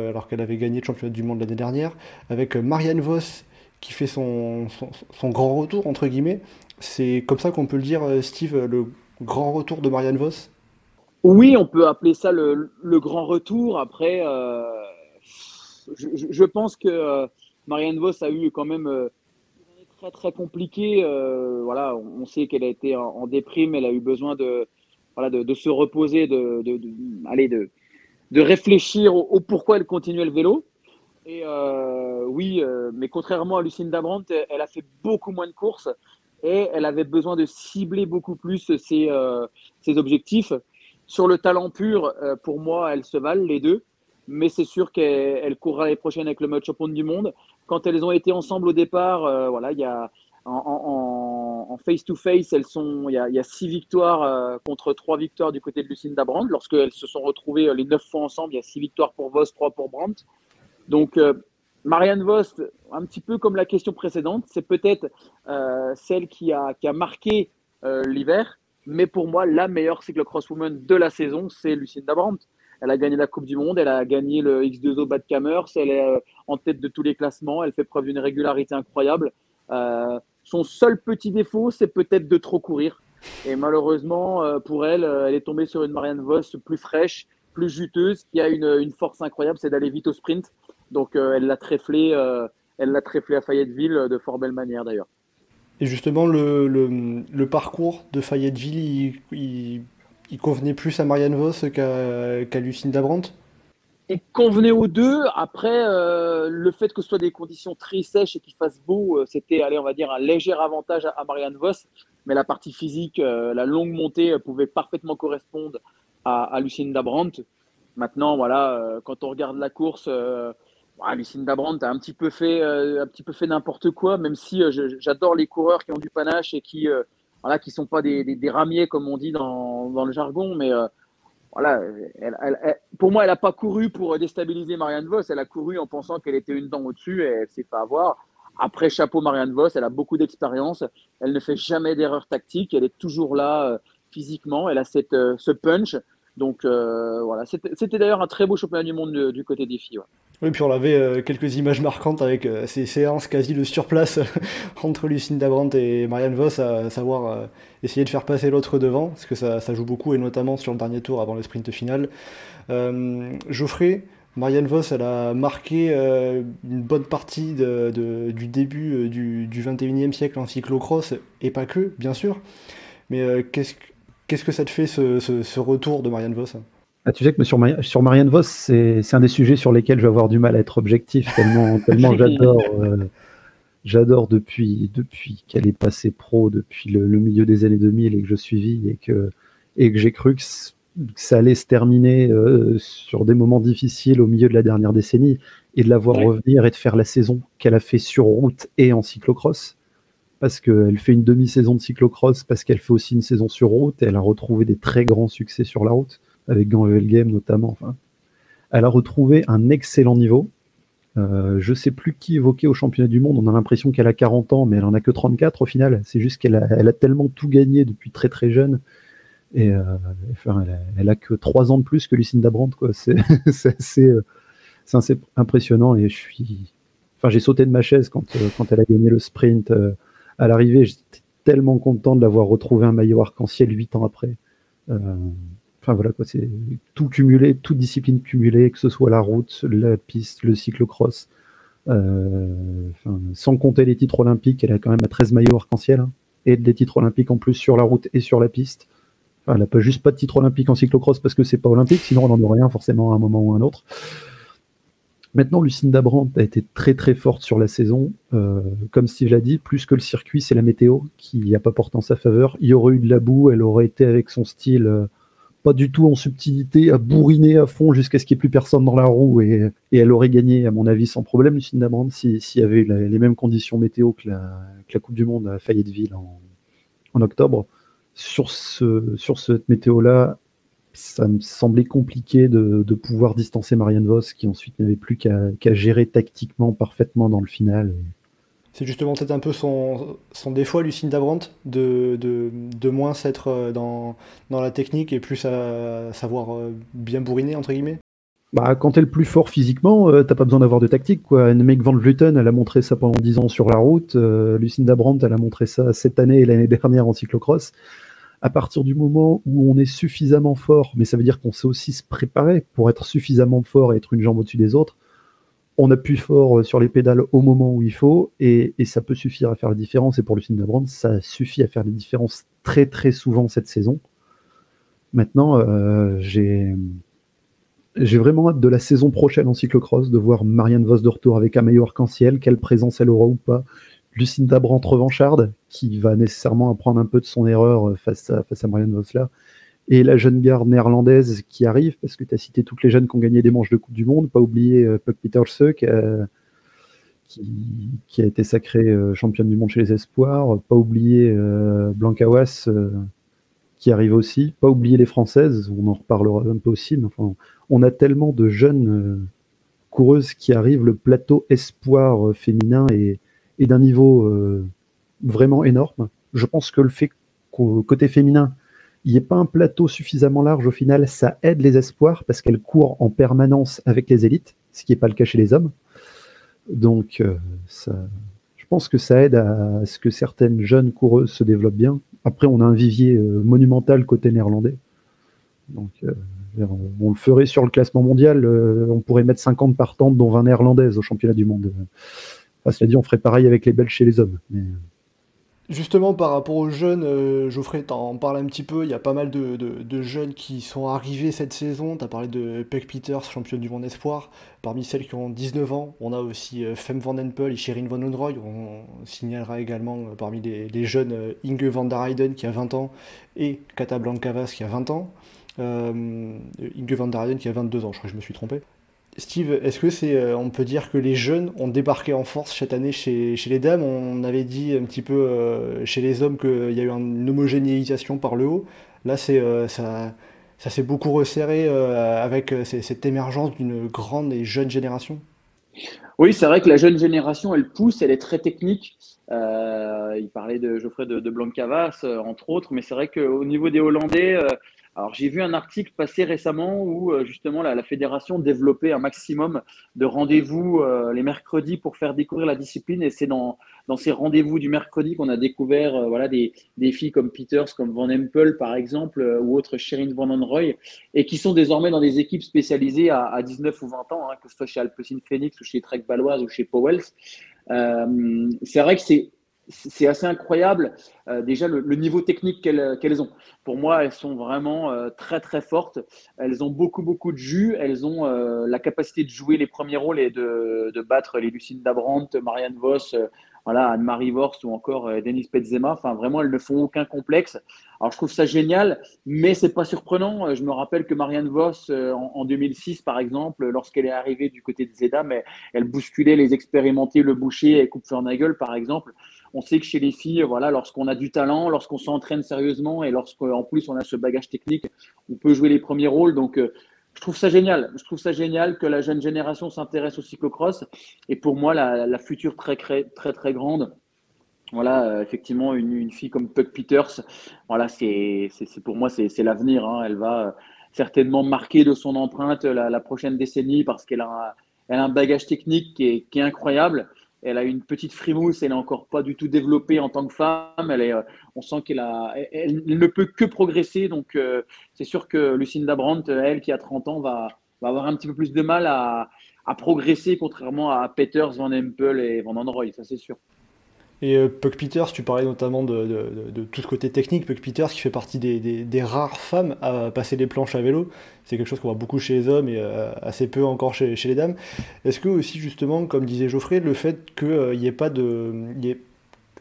alors qu'elle avait gagné le championnat du monde l'année dernière, avec Marianne Voss qui fait son, grand retour, entre guillemets. C'est comme ça qu'on peut le dire, Steve, le grand retour de Marianne Voss Oui, on peut appeler ça le, grand retour. Après, je, pense que Marianne Vos a eu quand même euh, très très compliqué. Euh, voilà, on sait qu'elle a été en, déprime, elle a eu besoin de, voilà, de, se reposer, de, de, de, de réfléchir au, pourquoi elle continuait le vélo. Et euh, oui, mais contrairement à Lucinda Brandt, elle a fait beaucoup moins de courses et elle avait besoin de cibler beaucoup plus ses, ses objectifs. Sur le talent pur, pour moi, elles se valent les deux mais c'est sûr qu'elle courra l'année prochaine avec le match champion du monde. Quand elles ont été ensemble au départ, euh, voilà, il y a en face-to-face, elles sont, il y, a, six victoires euh, contre trois victoires du côté de Lucinda Brandt. Lorsqu'elles se sont retrouvées euh, les neuf fois ensemble, il y a six victoires pour Vos, trois pour Brandt. Donc, Marianne Vos, un petit peu comme la question précédente, c'est peut-être celle qui a, qui a marqué l'hiver, mais pour moi, la meilleure cyclocrosswoman de la saison, c'est Lucinda Brandt. Elle a gagné la Coupe du Monde, elle a gagné le X2O Bad Camers, elle est euh, en tête de tous les classements, elle fait preuve d'une régularité incroyable. Euh, son seul petit défaut, c'est peut-être de trop courir. Et malheureusement, euh, pour elle, elle est tombée sur une Marianne Voss plus fraîche, plus juteuse, qui a une, force incroyable, c'est d'aller vite au sprint. Donc elle l'a tréflé, elle l'a à Fayetteville de fort belle manière d'ailleurs. Et justement, le, parcours de Fayetteville, il, il convenait plus à Marianne Vos qu'à qu Lucinda Brandt? Il convenait aux deux. Après, euh, le fait que ce soit des conditions très sèches et qu'il fasse beau, euh, c'était, allez, on va dire, un léger avantage à, Marianne Vos. Mais la partie physique, euh, la longue montée pouvait parfaitement correspondre à, Lucinda Brandt. Maintenant, voilà, quand on regarde la course, Lucinda Brandt a un petit peu fait, un petit peu fait n'importe quoi, même si j'adore les coureurs qui ont du panache et qui voilà, qui sont pas des, des, ramiers comme on dit dans, dans le jargon, mais euh, voilà, pour moi, elle n'a pas couru pour déstabiliser Marianne Vos, elle a couru en pensant qu'elle était une dent au-dessus et elle s'est fait avoir. Après, chapeau Marianne Vos, elle a beaucoup d'expérience, elle ne fait jamais d'erreur tactique, elle est toujours là euh, physiquement, elle a cette, euh, ce punch. Donc voilà, c'était d'ailleurs un très beau championnat du monde du, côté des filles. Oui, puis on avait euh, quelques images marquantes avec euh, ces séances quasi de surplace entre Lucinda Brandt et Marianne Voss, à, savoir euh, essayer de faire passer l'autre devant, parce que ça, joue beaucoup, et notamment sur le dernier tour avant le sprint final. Geoffrey, Marianne Voss, elle a marqué une bonne partie du début du, du 21e siècle en cyclocross, et pas que, bien sûr. Mais qu'est-ce, qu'est-ce que ça te fait ce, ce retour de Marianne Voss ah, tu sais que sur, sur Marianne Vos, c'est un des sujets sur lesquels je vais avoir du mal à être objectif, tellement, tellement j'adore. Euh, j'adore depuis, depuis qu'elle est passée pro, depuis le, milieu des années 2000 et que je suivis et que, et que j'ai cru que, ça allait se terminer euh, sur des moments difficiles au milieu de la dernière décennie et de la voir revenir et de faire la saison qu'elle a fait sur route et en cyclocross. Parce qu'elle fait une demi-saison de cyclocross, parce qu'elle fait aussi une saison sur route et elle a retrouvé des très grands succès sur la route, avec Gant Game notamment. Enfin, elle a retrouvé un excellent niveau. Euh, je sais plus qui évoquait au championnat du monde. On a l'impression qu'elle a 40 ans, mais elle en a que 34 au final. C'est juste qu'elle a, elle a tellement tout gagné depuis très très jeune. Et euh, enfin, elle, a, que 3 ans de plus que Lucinda Brandt. Quoi. C'est, assez, euh, c'est assez impressionnant. Et je suis. Enfin, j'ai sauté de ma chaise quand, euh, elle a gagné le sprint à l'arrivée. J'étais tellement content de l'avoir retrouvé un maillot arc-en-ciel 8 ans après. Enfin voilà quoi, c'est tout cumulé, toute discipline cumulée, que ce soit la route, la piste, le cyclocross. Euh, sans compter les titres olympiques, elle a quand même à 13 maillots arc-en-ciel hein, et des titres olympiques en plus sur la route et sur la piste. elle n'a pas juste pas de titre olympique en cyclocross parce que c'est pas olympique, sinon on n'en aurait rien forcément à un moment ou à un autre. Maintenant, Lucinda Brandt a été très très forte sur la saison. Euh, comme Steve l'a dit, plus que le circuit, c'est la météo qui n'a pas porté en sa faveur. Il y aurait eu de la boue, elle aurait été avec son style euh, pas du tout en subtilité, à bourriner à fond jusqu'à ce qu'il n'y ait plus personne dans la roue et, elle aurait gagné, à mon avis, sans problème, Lucinda Brandt, s'il y avait les mêmes conditions météo que la, Coupe du Monde à Fayetteville en, en octobre. Sur, ce, sur cette météo-là, ça me semblait compliqué de, pouvoir distancer Marianne Vos, qui ensuite n'avait plus qu'à gérer tactiquement parfaitement dans le final. C'est justement peut-être un peu son, son défaut, Lucinda Brandt, de, de, de moins s'être euh, dans, dans la technique et plus à savoir euh, bien bourriner, entre guillemets bah, quand t'es le plus fort physiquement, euh, t'as pas besoin d'avoir de tactique. Quoi. Mec Van Vleuten, elle a montré ça pendant 10 ans sur la route. Lucinda Brandt, elle a montré ça cette année et l'année dernière en cyclocross. À partir du moment où on est suffisamment fort, mais ça veut dire qu'on sait aussi se préparer pour être suffisamment fort et être une jambe au-dessus des autres, on appuie fort euh, sur les pédales au moment où il faut et, ça peut suffire à faire la différence. Et pour Lucinda Brandt, ça suffit à faire la différence très très souvent cette saison. Maintenant, euh, j'ai vraiment hâte de la saison prochaine en cyclocross de voir Marianne Vos de retour avec un maillot arc-en-ciel, quelle présence elle aura ou pas. Lucinda Brandt revancharde, qui va nécessairement apprendre un peu de son erreur euh, face à, Marianne Vos là et la jeune garde néerlandaise qui arrive, parce que tu as cité toutes les jeunes qui ont gagné des manches de Coupe du Monde, pas oublier euh, Puck Peterse qui, qui, a été sacrée euh, championne du monde chez les espoirs, pas oublier euh, Blanca Was qui arrive aussi, pas oublier les Françaises, on en reparlera un peu aussi, mais enfin, on a tellement de jeunes coureuses qui arrivent, le plateau espoir féminin est, est d'un niveau vraiment énorme. Je pense que le fait qu'au côté féminin, il n'y a pas un plateau suffisamment large au final, ça aide les espoirs parce qu'elles courent en permanence avec les élites, ce qui n'est pas le cas chez les hommes. Donc, euh, je pense que ça aide à ce que certaines jeunes coureuses se développent bien. Après, on a un vivier euh, monumental côté néerlandais. Donc, euh, on le ferait sur le classement mondial, on pourrait mettre 50 partantes, dont 20 néerlandaises au championnat du monde. Enfin, cela dit, on ferait pareil avec les Belges chez les hommes. Mais, Justement, par rapport aux jeunes, euh, Geoffrey, t'en parles un petit peu. Il y a pas mal de, jeunes qui sont arrivés cette saison. Tu as parlé de Peck Peters, championne du monde espoir. Parmi celles qui ont 19 ans, on a aussi euh, Femme Van Empel et Sherin Van Onroy. On signalera également euh, parmi les, jeunes Inge van der Heyden qui a 20 ans et Kata Blancavas qui a 20 ans. Inge van der Heyden qui a 22 ans, je crois que je me suis trompé. Steve, est-ce que c'est, euh, on peut dire que les jeunes ont débarqué en force cette année chez, les dames? On avait dit un petit peu euh, chez les hommes qu'il y a eu une homogénéisation par le haut. Là, c'est, euh, ça, ça s'est beaucoup resserré avec cette émergence d'une grande et jeune génération. Oui, c'est vrai que la jeune génération, elle pousse, elle est très technique. il parlait de Geoffrey de, de Blancavas, entre autres, mais c'est vrai qu'au niveau des Hollandais, alors j'ai vu un article passer récemment où euh, justement la, fédération développait un maximum de rendez-vous euh, les mercredis pour faire découvrir la discipline et c'est dans, ces rendez-vous du mercredi qu'on a découvert euh, voilà des, filles comme Peters, comme Van Empel par exemple ou autres Sherin Van Roy et qui sont désormais dans des équipes spécialisées à, à 19 ou 20 ans, hein, que ce soit chez Alpecin Phoenix ou chez Trek Baloise ou chez Powells. c'est vrai que c'est c'est assez incroyable euh, déjà le, niveau technique qu'elles ont. Pour moi, elles sont vraiment euh, très très fortes. Elles ont beaucoup beaucoup de jus. Elles ont euh, la capacité de jouer les premiers rôles et de, de battre les Lucinda Brandt, Marianne Voss voilà, Anne-Marie Vorst ou encore euh, Denis Petzema. Enfin, vraiment, elles ne font aucun complexe. Alors, je trouve ça génial, mais c'est pas surprenant. Euh, je me rappelle que Marianne Voss, euh, en, 2006, par exemple, lorsqu'elle est arrivée du côté de Zedam, elle, elle bousculait les expérimentés, le boucher et Coupe Nagel, par exemple. On sait que chez les filles, voilà, lorsqu'on a du talent, lorsqu'on s'entraîne sérieusement et lorsqu'en plus on a ce bagage technique, on peut jouer les premiers rôles. Donc, je trouve ça génial. Je trouve ça génial que la jeune génération s'intéresse au cyclocross. Et pour moi, la, future très, très, très, très grande, voilà, euh, effectivement, une, fille comme Puck Peters, voilà, c'est, pour moi, c'est, l'avenir. Hein. Elle va euh, certainement marquer de son empreinte la, prochaine décennie parce qu'elle a, elle a un bagage technique qui est, qui est incroyable elle a une petite frimousse, elle n'est encore pas du tout développée en tant que femme. Elle est, euh, on sent qu'elle a, elle, ne peut que progresser. Donc, euh, c'est sûr que Lucinda Brandt, elle qui a 30 ans, va, va avoir un petit peu plus de mal à, à progresser, contrairement à Peters, Van Empel et Van Androy, ça c'est sûr. Et euh, Puck Peters, tu parlais notamment de, tout ce côté technique. Puck Peters, qui fait partie des, rares femmes à passer les planches à vélo. C'est quelque chose qu'on voit beaucoup chez les hommes et euh, assez peu encore chez, les dames. Est-ce que aussi, justement, comme disait Geoffrey, le fait qu'il euh, n'y ait pas de. y ait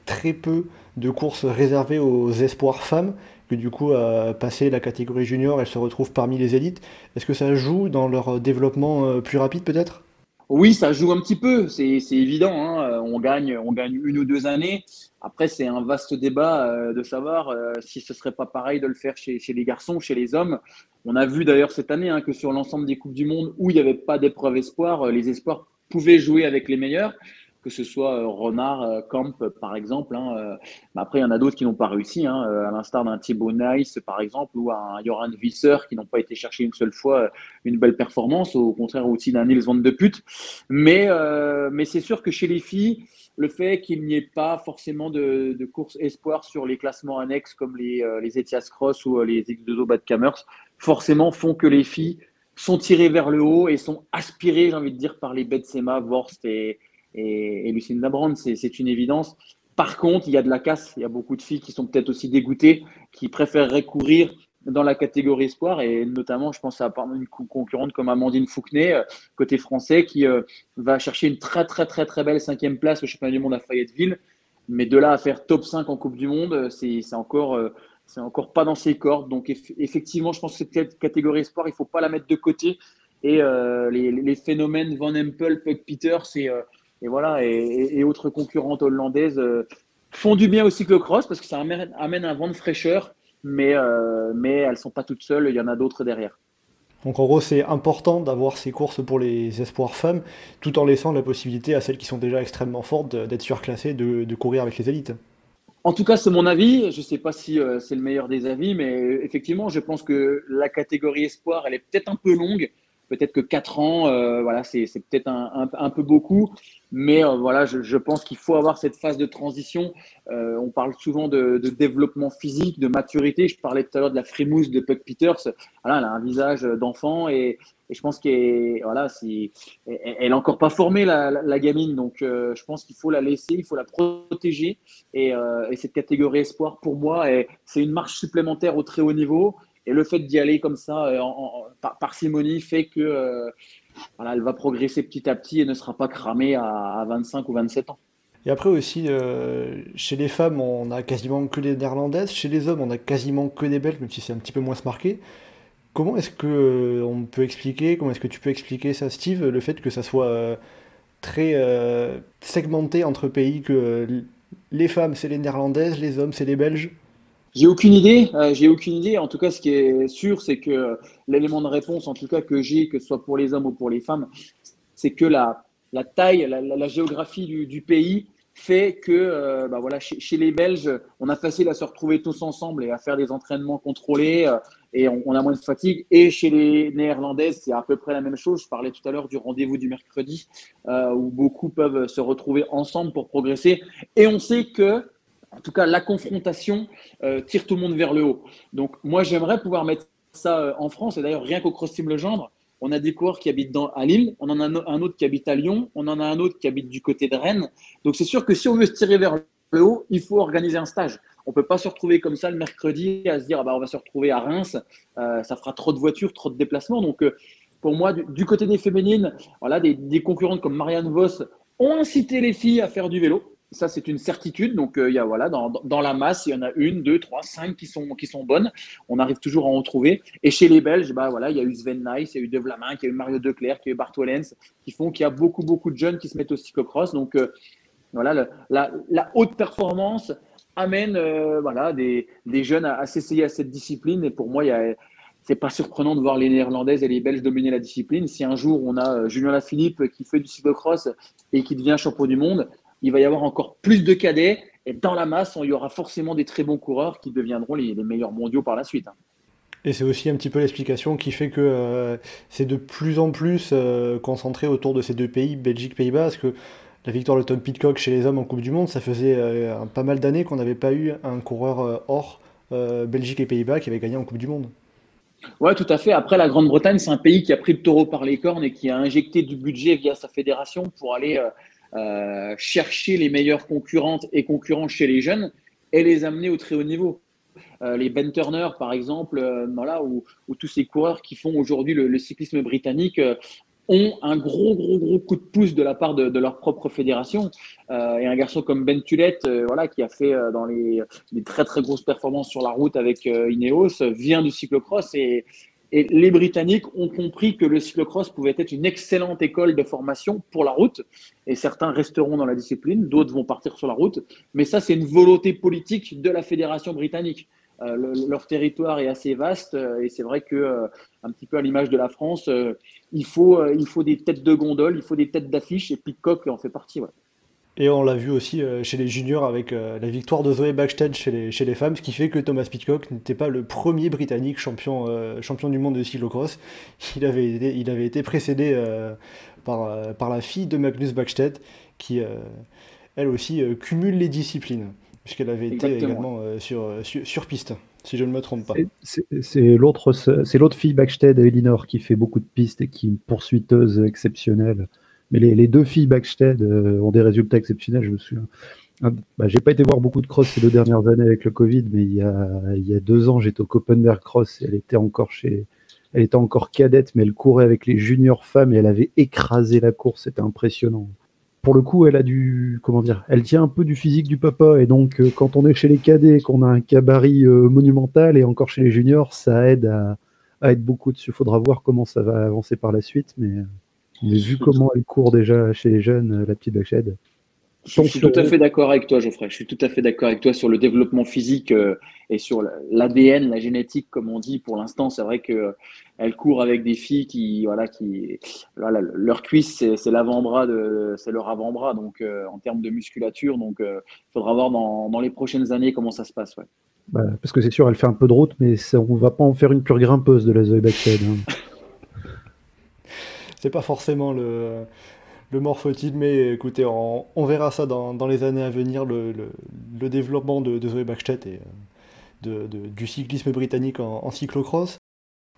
très peu de courses réservées aux espoirs femmes, que du coup, à passer la catégorie junior, elles se retrouvent parmi les élites, est-ce que ça joue dans leur développement plus rapide peut-être? Oui, ça joue un petit peu, c'est évident. Hein. On, gagne, on gagne une ou deux années. Après, c'est un vaste débat euh, de savoir euh, si ce serait pas pareil de le faire chez, les garçons, chez les hommes. On a vu d'ailleurs cette année hein, que sur l'ensemble des Coupes du Monde où il n'y avait pas d'épreuve espoir, euh, les espoirs pouvaient jouer avec les meilleurs que ce soit euh, Renard, euh, Camp, par exemple. Hein, euh, après, il y en a d'autres qui n'ont pas réussi, hein, à l'instar d'un Thibaut Nice, par exemple, ou un Joran Visser qui n'ont pas été chercher une seule fois une belle performance, au contraire aussi d'un Nils Van de Put. Mais, mais c'est sûr que chez les filles, le fait qu'il n'y ait pas forcément de, course espoir sur les classements annexes comme les, les Etias Cross ou les X2O Badkamers, forcément font que les filles sont tirées vers le haut et sont aspirées, j'ai envie de dire, par les Betsema, Vorst et, et, et Lucinda Brand, c'est une évidence. Par contre, il y a de la casse. Il y a beaucoup de filles qui sont peut-être aussi dégoûtées, qui préféreraient courir dans la catégorie espoir et notamment je pense à une concurrente comme Amandine Fouquenet euh, côté français qui euh, va chercher une très très très très belle cinquième place au championnat du monde à Fayetteville mais de là à faire top 5 en Coupe du Monde c'est encore euh, c'est encore pas dans ses cordes donc effectivement je pense que cette catégorie espoir il faut pas la mettre de côté et les, les, phénomènes Van Empel Puck Peter c'est et voilà, et, autres concurrentes hollandaises euh, font du bien au cyclocross parce que ça amène, un vent de fraîcheur, mais, euh, mais elles ne sont pas toutes seules, il y en a d'autres derrière. Donc en gros, c'est important d'avoir ces courses pour les espoirs femmes, tout en laissant la possibilité à celles qui sont déjà extrêmement fortes d'être surclassées, de, de courir avec les élites. En tout cas, c'est mon avis. Je ne sais pas si euh, c'est le meilleur des avis, mais effectivement, je pense que la catégorie espoir, elle est peut-être un peu longue peut-être que 4 ans, euh, voilà, c'est peut-être un, peu beaucoup, mais euh, voilà, je, pense qu'il faut avoir cette phase de transition. Euh, on parle souvent de, développement physique, de maturité. Je parlais tout à l'heure de la frimousse de Puck Peters. Voilà, elle a un visage d'enfant et, je pense qu'elle voilà, elle encore pas formée, la, gamine. Donc, je pense qu'il faut la laisser, il faut la protéger. Et cette catégorie espoir, pour moi, c'est une marche supplémentaire au très haut niveau. Et le fait d'y aller comme ça, euh, par parcimonie, fait que euh, voilà, elle va progresser petit à petit et ne sera pas cramée à, 25 ou 27 ans. Et après aussi, euh, chez les femmes, on a quasiment que des néerlandaises. Chez les hommes, on a quasiment que des belges, même si c'est un petit peu moins marqué. Comment est-ce que on peut expliquer, comment est-ce que tu peux expliquer ça, Steve, le fait que ça soit très segmenté entre pays, que les femmes c'est les néerlandaises, les hommes c'est les belges? J'ai aucune idée. Euh, j'ai aucune idée. En tout cas, ce qui est sûr, c'est que l'élément de réponse, en tout cas que j'ai, que ce soit pour les hommes ou pour les femmes, c'est que la, la taille, la, géographie du, pays fait que, euh, bah voilà, chez, les Belges, on a facile à se retrouver tous ensemble et à faire des entraînements contrôlés euh, et on, a moins de fatigue. Et chez les Néerlandaises, c'est à peu près la même chose. Je parlais tout à l'heure du rendez-vous du mercredi où beaucoup peuvent se retrouver ensemble pour progresser. Et on sait que en tout cas, la confrontation euh, tire tout le monde vers le haut. Donc, moi, j'aimerais pouvoir mettre ça euh, en France. Et d'ailleurs, rien qu'au Cross Team Legendre, on a des coureurs qui habitent dans, à Lille, on en a un autre qui habite à Lyon, on en a un autre qui habite du côté de Rennes. Donc, c'est sûr que si on veut se tirer vers le haut, il faut organiser un stage. On ne peut pas se retrouver comme ça le mercredi à se dire ah bah, on va se retrouver à Reims, euh, ça fera trop de voitures, trop de déplacements. Donc, pour moi, du, côté des féminines, voilà, des, des concurrentes comme Marianne Voss ont incité les filles à faire du vélo Ça, c'est une certitude. Donc, il y a, voilà, dans, dans, la masse, il y en a une, deux, trois, cinq qui sont, qui sont bonnes. On arrive toujours à en trouver. Et chez les Belges, bah, voilà, il y a eu Sven Nice, il y a eu De Vlamin, il y a eu Mario Declerc, il y a eu Bart Wellens, qui font qu'il y a beaucoup, beaucoup de jeunes qui se mettent au cyclocross. Donc, voilà, la, haute performance amène voilà, des, des jeunes à, s'essayer à cette discipline. Et pour moi, il y c'est pas surprenant de voir les Néerlandaises et les Belges dominer la discipline. Si un jour on a euh, Julien Lafilippe qui fait du cyclocross et qui devient champion du monde, il va y avoir encore plus de cadets et dans la masse, il y aura forcément des très bons coureurs qui deviendront les, meilleurs mondiaux par la suite. Hein. Et c'est aussi un petit peu l'explication qui fait que euh, c'est de plus en plus euh, concentré autour de ces deux pays, Belgique, Pays-Bas, parce que la victoire de Tom Pitcock chez les hommes en Coupe du Monde, ça faisait pas mal d'années qu'on n'avait pas eu un coureur hors Belgique et Pays-Bas qui avait gagné en Coupe du Monde. Oui, tout à fait. Après, la Grande-Bretagne, c'est un pays qui a pris le taureau par les cornes et qui a injecté du budget via sa fédération pour aller euh, euh, chercher les meilleures concurrentes et concurrents chez les jeunes et les amener au très haut niveau. Euh, les Ben Turner, par exemple, voilà, ou, tous ces coureurs qui font aujourd'hui le, cyclisme britannique ont un gros, gros, gros coup de pouce de la part de, leur propre fédération. Euh, et un garçon comme Ben Tulette, euh, voilà, qui a fait euh, dans les, très, très grosses performances sur la route avec Ineos, vient du cyclocross. Et, et les Britanniques ont compris que le cyclocross pouvait être une excellente école de formation pour la route. Et certains resteront dans la discipline, d'autres vont partir sur la route. Mais ça, c'est une volonté politique de la fédération britannique. Euh, leur territoire est assez vaste euh, et c'est vrai que euh, un petit peu à l'image de la France, il faut il faut des têtes de gondole, il faut des têtes d'affiche et Pitcock en fait partie. Et on l'a vu aussi chez les juniors avec la victoire de Zoé Backstead chez les, chez les femmes, ce qui fait que Thomas Pitcock n'était pas le premier Britannique champion, champion du monde de cyclocross. Il avait été, il avait été précédé par, par la fille de Magnus Backstead, qui elle aussi cumule les disciplines puisqu'elle avait été également euh, sur, sur, piste, si je ne me trompe pas. C'est l'autre c'est l'autre fille Backsted, Elinor, qui fait beaucoup de pistes et qui est une poursuiteuse exceptionnelle. Mais les, deux filles Backsted euh, ont des résultats exceptionnels, je me souviens. Ah, bah, j'ai pas été voir beaucoup de cross ces deux dernières années avec le Covid, mais il y a, deux ans, j'étais au Copenberg Cross et elle était encore chez, elle était encore cadette, mais elle courait avec les juniors femmes et elle avait écrasé la course. C'était impressionnant pour le coup, elle a du, comment dire, elle tient un peu du physique du papa, et donc euh, quand on est chez les cadets, qu'on a un cabaret euh, monumental, et encore chez les juniors, ça aide à, être beaucoup dessus. Il faudra voir comment ça va avancer par la suite, mais, mais vu comment elle court déjà chez les jeunes, la petite Bachède, je suis tout à fait d'accord avec toi, Geoffrey. Je suis tout à fait d'accord avec toi sur le développement physique euh, et sur l'ADN, la génétique, comme on dit. Pour l'instant, c'est vrai que euh, elle court avec des filles qui, voilà, qui, voilà, leur cuisse, c'est l'avant-bras de, c'est leur avant-bras. Donc, euh, en termes de musculature, donc, il faudra voir dans, dans, les prochaines années comment ça se passe. Ouais. Bah, parce que c'est sûr, elle fait un peu de route, mais ça, on va pas en faire une pure grimpeuse de la Zoé hein. c'est pas forcément le le morphotype, mais écoutez, on, verra ça dans, les années à venir, le, développement de, Zoé Backstedt et euh, du cyclisme britannique en, cyclocross.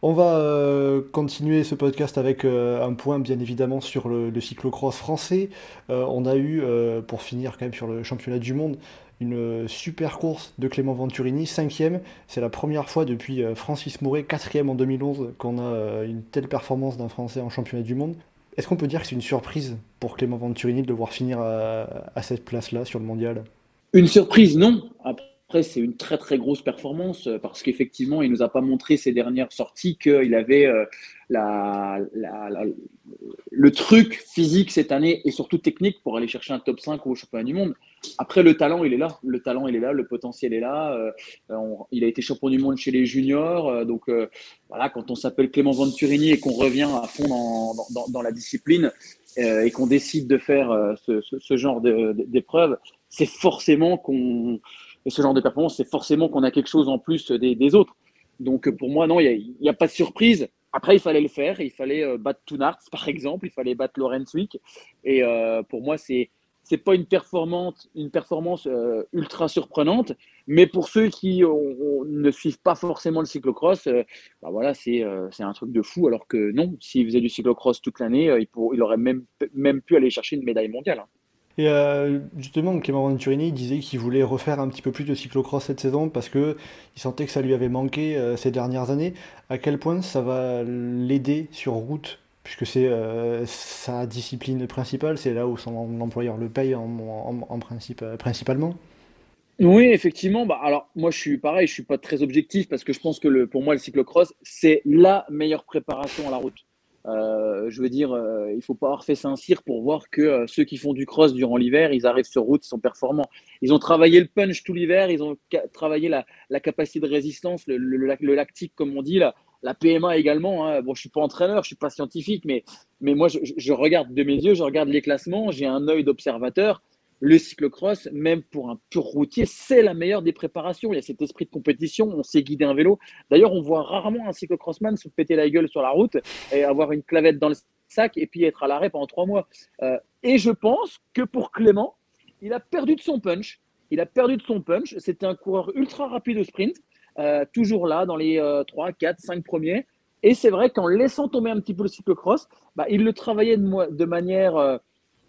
On va euh, continuer ce podcast avec euh, un point bien évidemment sur le, cyclocross français. on a eu, pour finir quand même sur le championnat du monde, une super course de Clément Venturini, cinquième. C'est la première fois depuis Francis Mouret, quatrième en 2011, qu'on a une telle performance d'un Français en championnat du monde. Est-ce qu'on peut dire que c'est une surprise pour Clément Venturini de devoir finir à, cette place-là sur le mondial? Une surprise, non. C'est une très très grosse performance euh, parce qu'effectivement, il nous a pas montré ces dernières sorties qu'il avait euh, le truc physique cette année et surtout technique pour aller chercher un top 5 au championnat du monde. Après, le talent, il est là. Le talent, il est là. Le potentiel est là. Euh, il a été champion du monde chez les juniors. Donc, voilà, quand on s'appelle Clément Venturini et qu'on revient à fond dans, la discipline et qu'on décide de faire ce, genre d'épreuve, c'est forcément qu'on. Ce genre de performance, c'est forcément qu'on a quelque chose en plus des, autres. Donc, pour moi, non, il n'y a, pas de surprise. Après, il fallait le faire. Il fallait battre Tounart, par exemple. Il fallait battre Lorenz Wick. Et pour moi, c'est c'est pas une performance, une performance euh, ultra surprenante, mais pour ceux qui ne suivent pas forcément le cyclocross, euh, bah voilà, euh, c'est un truc de fou. Alors que non, s'il faisait du cyclocross toute l'année, il, il, aurait même, même pu aller chercher une médaille mondiale. Hein. Et justement, Clément Venturini disait qu'il voulait refaire un petit peu plus de cyclocross cette saison parce que il sentait que ça lui avait manqué ces dernières années. À quel point ça va l'aider sur route? Puisque c'est sa discipline principale, c'est là où son employeur le paye en, principe, principalement. Oui, effectivement. Bah, alors, moi, je suis pareil, je suis pas très objectif parce que je pense que pour moi, le cyclocross, c'est la meilleure préparation à la route. Euh, je veux dire, euh, il faut pas avoir fait Saint-Cyr pour voir que euh, ceux qui font du cross durant l'hiver, ils arrivent sur route, ils sont performants. Ils ont travaillé le punch tout l'hiver, ils ont travaillé la, capacité de résistance, le, le, lactique, comme on dit, la, la PMA également. Hein. Bon, je suis pas entraîneur, je suis pas scientifique, mais, mais moi, je, je regarde de mes yeux, je regarde les classements, j'ai un œil d'observateur le cyclocross, même pour un pur routier, c'est la meilleure des préparations. Il y a cet esprit de compétition, on sait guider un vélo. D'ailleurs, on voit rarement un cyclocrossman se péter la gueule sur la route et avoir une clavette dans le sac et puis être à l'arrêt pendant trois mois. Euh, et je pense que pour Clément, il a perdu de son punch. Il a perdu de son punch. C'était un coureur ultra rapide au sprint, euh, toujours là dans les 3, 4, 5 premiers. Et c'est vrai qu'en laissant tomber un petit peu le cyclocross, bah, il le travaillait de, de manière euh,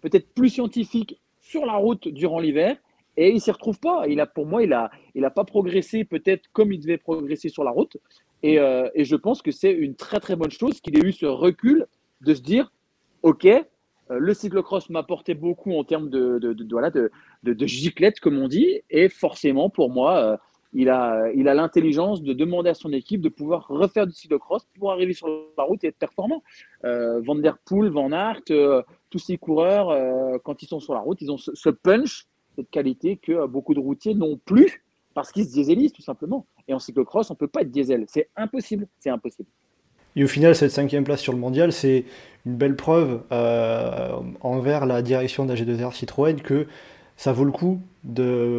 peut-être plus scientifique sur la route durant l'hiver et il s'y retrouve pas. Il a, pour moi, il a, il a pas progressé peut-être comme il devait progresser sur la route. Et, euh, et je pense que c'est une très très bonne chose qu'il ait eu ce recul de se dire, ok, euh, le cyclocross m'a apporté beaucoup en termes de, de, de, voilà, de, de, giclette, comme on dit, et forcément pour moi, euh, il a, il a l'intelligence de demander à son équipe de pouvoir refaire du cyclocross pour arriver sur la route et être performant. Van der Poel, Van Aert, tous ces coureurs, euh, quand ils sont sur la route, ils ont ce, punch, cette qualité que euh, beaucoup de routiers n'ont plus parce qu'ils se dieselisent tout simplement. Et en cyclocross, on ne peut pas être diesel. C'est impossible. C'est impossible. Et au final, cette cinquième place sur le mondial, c'est une belle preuve euh, envers la direction d'AG2R Citroën que ça vaut le coup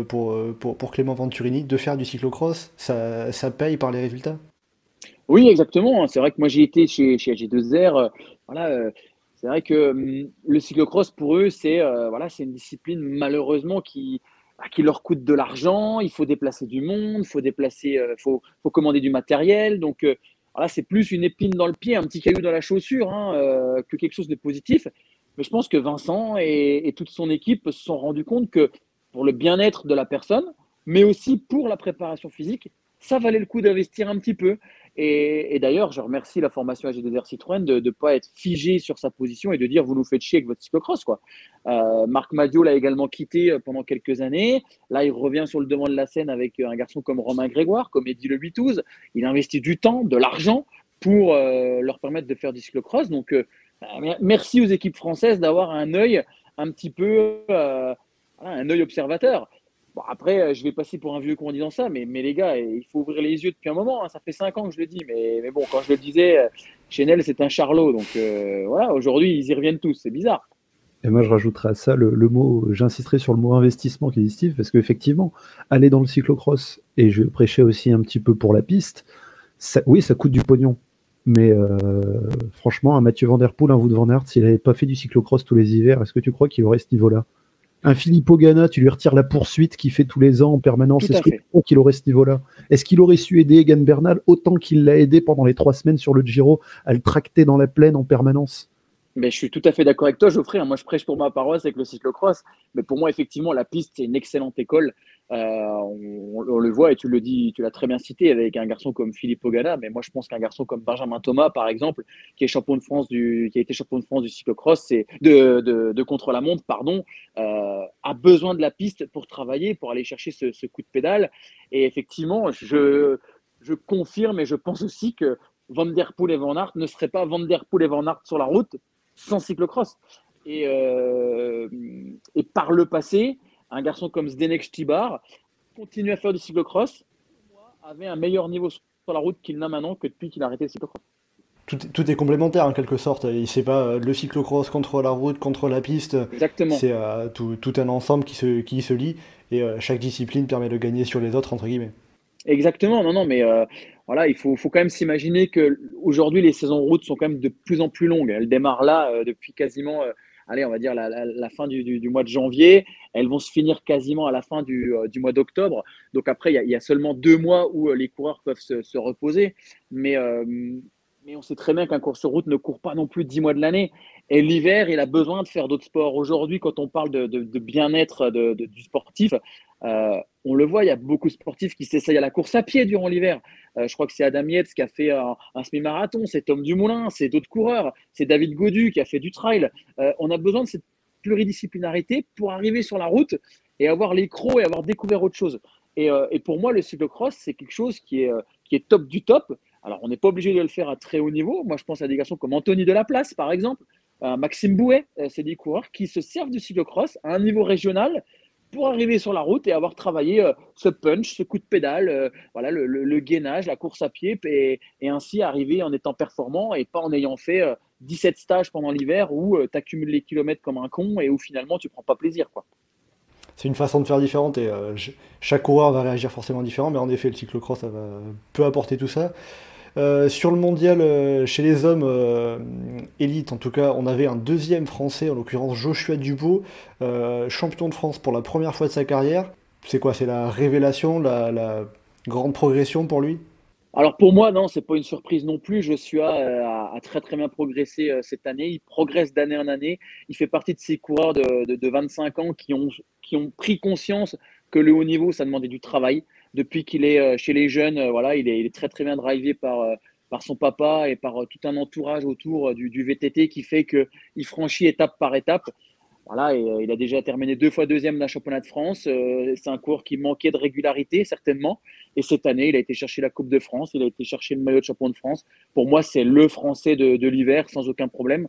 pour, Clément Venturini de faire du cyclocross. Ça, ça paye par les résultats. Oui, exactement. C'est vrai que moi, j'ai été chez, chez AG2R. voilà, c'est vrai que hum, le cyclocross, pour eux, c'est euh, une discipline malheureusement qui, bah, qui leur coûte de l'argent. Il faut déplacer du monde, il faut euh, faut, commander du matériel. Donc euh, voilà, c'est plus une épine dans le pied, un petit caillou dans la chaussure hein, que quelque chose de positif. Mais je pense que Vincent et, toute son équipe se sont rendus compte que pour le bien-être de la personne, mais aussi pour la préparation physique, ça valait le coup d'investir un petit peu. Et, d'ailleurs, je remercie la formation AG2R Citroën de ne pas être figé sur sa position et de dire vous nous faites chier avec votre cyclocross. Quoi. Euh, Marc Madio l'a également quitté euh, pendant quelques années. Là, il revient sur le devant de la scène avec un garçon comme Romain Grégoire, comme Eddie Le 8 Il investit du temps, de l'argent pour euh, leur permettre de faire du cyclocross. Donc, merci aux équipes françaises d'avoir un œil un petit peu, un œil observateur après, euh, je vais passer pour un vieux con en disant ça, mais, les gars, il faut ouvrir les yeux depuis un moment. Hein. Ça fait cinq ans que je le dis, mais, mais bon, quand je le disais, euh, Chanel, c'est un charlot. Donc euh, voilà, aujourd'hui, ils y reviennent tous. C'est bizarre. Et moi, je rajouterai à ça le, mot, j'insisterai sur le mot investissement qui dit Steve, parce qu'effectivement, aller dans le cyclocross, et je prêchais aussi un petit peu pour la piste, oui, ça coûte du pognon. Mais franchement, un Mathieu Van Der Poel, un Wout Van Aert, s'il n'avait pas fait du cyclocross tous les hivers, est-ce que tu crois qu'il aurait ce niveau-là? Un Filippo Ganna, tu lui retires la poursuite qu'il fait tous les ans en permanence. Est-ce qu'il aurait ce niveau-là? Est-ce qu'il aurait su aider Egan Bernal autant qu'il l'a aidé pendant les trois semaines sur le Giro à le tracter dans la plaine en permanence? Mais je suis tout à fait d'accord avec toi, Geoffrey. Moi, je prêche pour ma paroisse avec le cyclocross. Mais pour moi, effectivement, la piste, c'est une excellente école. Euh, on, le voit et tu le dis, tu l'as très bien cité avec un garçon comme Philippe Ogana. Mais moi, je pense qu'un garçon comme Benjamin Thomas, par exemple, qui est champion de France du, qui a été champion de France du cyclocross, c'est de, de, contre la montre, pardon, euh, a besoin de la piste pour travailler, pour aller chercher ce, ce coup de pédale. Et effectivement, je, je confirme et je pense aussi que Van Der Poel et Van Aert ne seraient pas Van Der Poel et Van Aert sur la route sans cyclocross. Et, euh, et par le passé, un garçon comme Zdenek Stibar continue à faire du cyclocross, avait un meilleur niveau sur la route qu'il n'a maintenant que depuis qu'il a arrêté le cyclocross. Tout, est complémentaire en quelque sorte. Il sait pas euh, le cyclocross contre la route, contre la piste. Exactement. C'est euh, tout, un ensemble qui se, qui se lie et chaque discipline permet de gagner sur les autres entre guillemets. Exactement. Non, non, mais voilà, il faut, faut quand même s'imaginer que aujourd'hui les saisons routes sont quand même de plus en plus longues. Elles démarrent là euh, depuis quasiment, euh, allez, on va dire la, fin du, mois de janvier. Elles vont se finir quasiment à la fin du, euh, mois d'octobre. Donc après, il y, a, seulement deux mois où les coureurs peuvent se, se reposer. Mais, on sait très bien qu'un cours sur route ne court pas non plus dix mois de l'année. Et l'hiver, il a besoin de faire d'autres sports. Aujourd'hui, quand on parle de bien-être du sportif, on le voit, il y a beaucoup de sportifs qui s'essayent à la course à pied durant l'hiver. je crois que c'est Adam Yates qui a fait un, semi-marathon, c'est Tom Dumoulin, c'est d'autres coureurs, c'est David Godu qui a fait du trail. on a besoin de cette pluridisciplinarité pour arriver sur la route et avoir les crocs et avoir découvert autre chose. Et, pour moi, le cyclocross, c'est quelque chose qui est, qui est top du top. Alors, on n'est pas obligé de le faire à très haut niveau. Moi, je pense à des garçons comme Anthony Delaplace, par exemple, Maxime Bouet, c'est des coureurs qui se servent du cyclocross à un niveau régional pour arriver sur la route et avoir travaillé euh, ce punch, ce coup de pédale, euh, voilà, le, gainage, la course à pied, et, ainsi arriver en étant performant et pas en ayant fait 17 euh, stages pendant l'hiver où tu accumules les kilomètres comme un con et où finalement tu prends pas plaisir. quoi. C'est une façon de faire différente et chaque coureur va réagir forcément différent, mais en effet, le cyclocross ça va, peut apporter tout ça. Euh, sur le mondial, euh, chez les hommes euh, élites, en tout cas, on avait un deuxième français, en l'occurrence Joshua Dubo, champion de France pour la première fois de sa carrière. C'est quoi C'est la révélation, la, grande progression pour lui? Alors pour moi, non, c'est pas une surprise non plus. Joshua a, très très bien progressé cette année. Il progresse d'année en année. Il fait partie de ces coureurs de, 25 ans qui ont, qui ont pris conscience que le haut niveau, ça demandait du travail depuis qu'il est euh, chez les jeunes, euh, voilà, il est, très très bien drivé par, euh, par son papa et par tout un entourage autour du, VTT qui fait qu'il franchit étape par étape. Voilà, et, il a déjà terminé deux fois deuxième d'un championnat de France. c'est un cours qui manquait de régularité, certainement. Et cette année, il a été chercher la Coupe de France, il a été chercher le maillot de champion de France. Pour moi, c'est le Français de, l'hiver, sans aucun problème.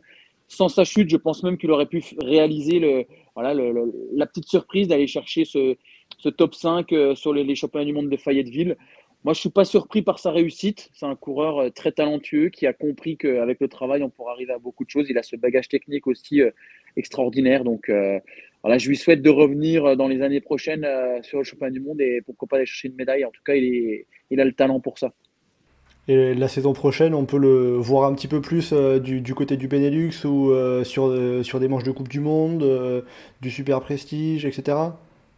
Sans sa chute, je pense même qu'il aurait pu réaliser le, voilà, la petite surprise d'aller chercher ce, ce top 5 euh, sur les, championnats du monde de Fayetteville. Moi, je ne suis pas surpris par sa réussite. C'est un coureur euh, très talentueux qui a compris qu'avec le travail, on pourra arriver à beaucoup de choses. Il a ce bagage technique aussi euh, extraordinaire. Donc, voilà, je lui souhaite de revenir dans les années prochaines sur le championnat du monde et pourquoi pas aller chercher une médaille. En tout cas, il a le talent pour ça. Et la saison prochaine, on peut le voir un petit peu plus du, côté du Benelux ou sur, sur des manches de Coupe du Monde, du Super Prestige, etc.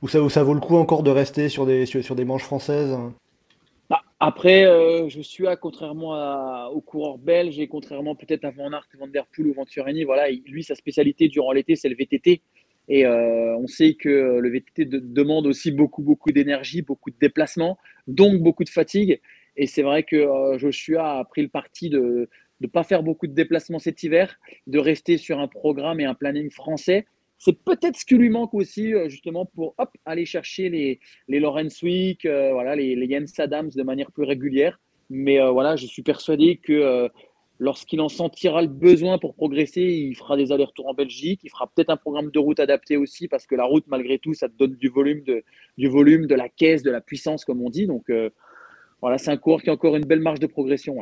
Ou ça, ça vaut le coup encore de rester sur des, sur, des manches françaises bah, Après, euh, je suis à, contrairement aux coureurs belges et contrairement peut-être à Van Aert, Van Der Poel ou Venturini, voilà, lui, sa spécialité durant l'été, c'est le VTT. Et euh, on sait que le VTT demande aussi beaucoup, beaucoup d'énergie, beaucoup de déplacements, donc beaucoup de fatigue. Et c'est vrai que euh, Joshua a pris le parti de ne pas faire beaucoup de déplacements cet hiver, de rester sur un programme et un planning français c'est peut-être ce qui lui manque aussi, euh, justement, pour aller chercher les, les Lawrence euh, voilà, les, les Jens Adams de manière plus régulière. Mais euh, voilà, je suis persuadé que lorsqu'il en sentira le besoin pour progresser, il fera des allers-retours en Belgique. Il fera peut-être un programme de route adapté aussi, parce que la route, malgré tout, ça te donne du volume, de, du volume, de la caisse, de la puissance, comme on dit. Donc voilà, c'est un cours qui a encore une belle marge de progression.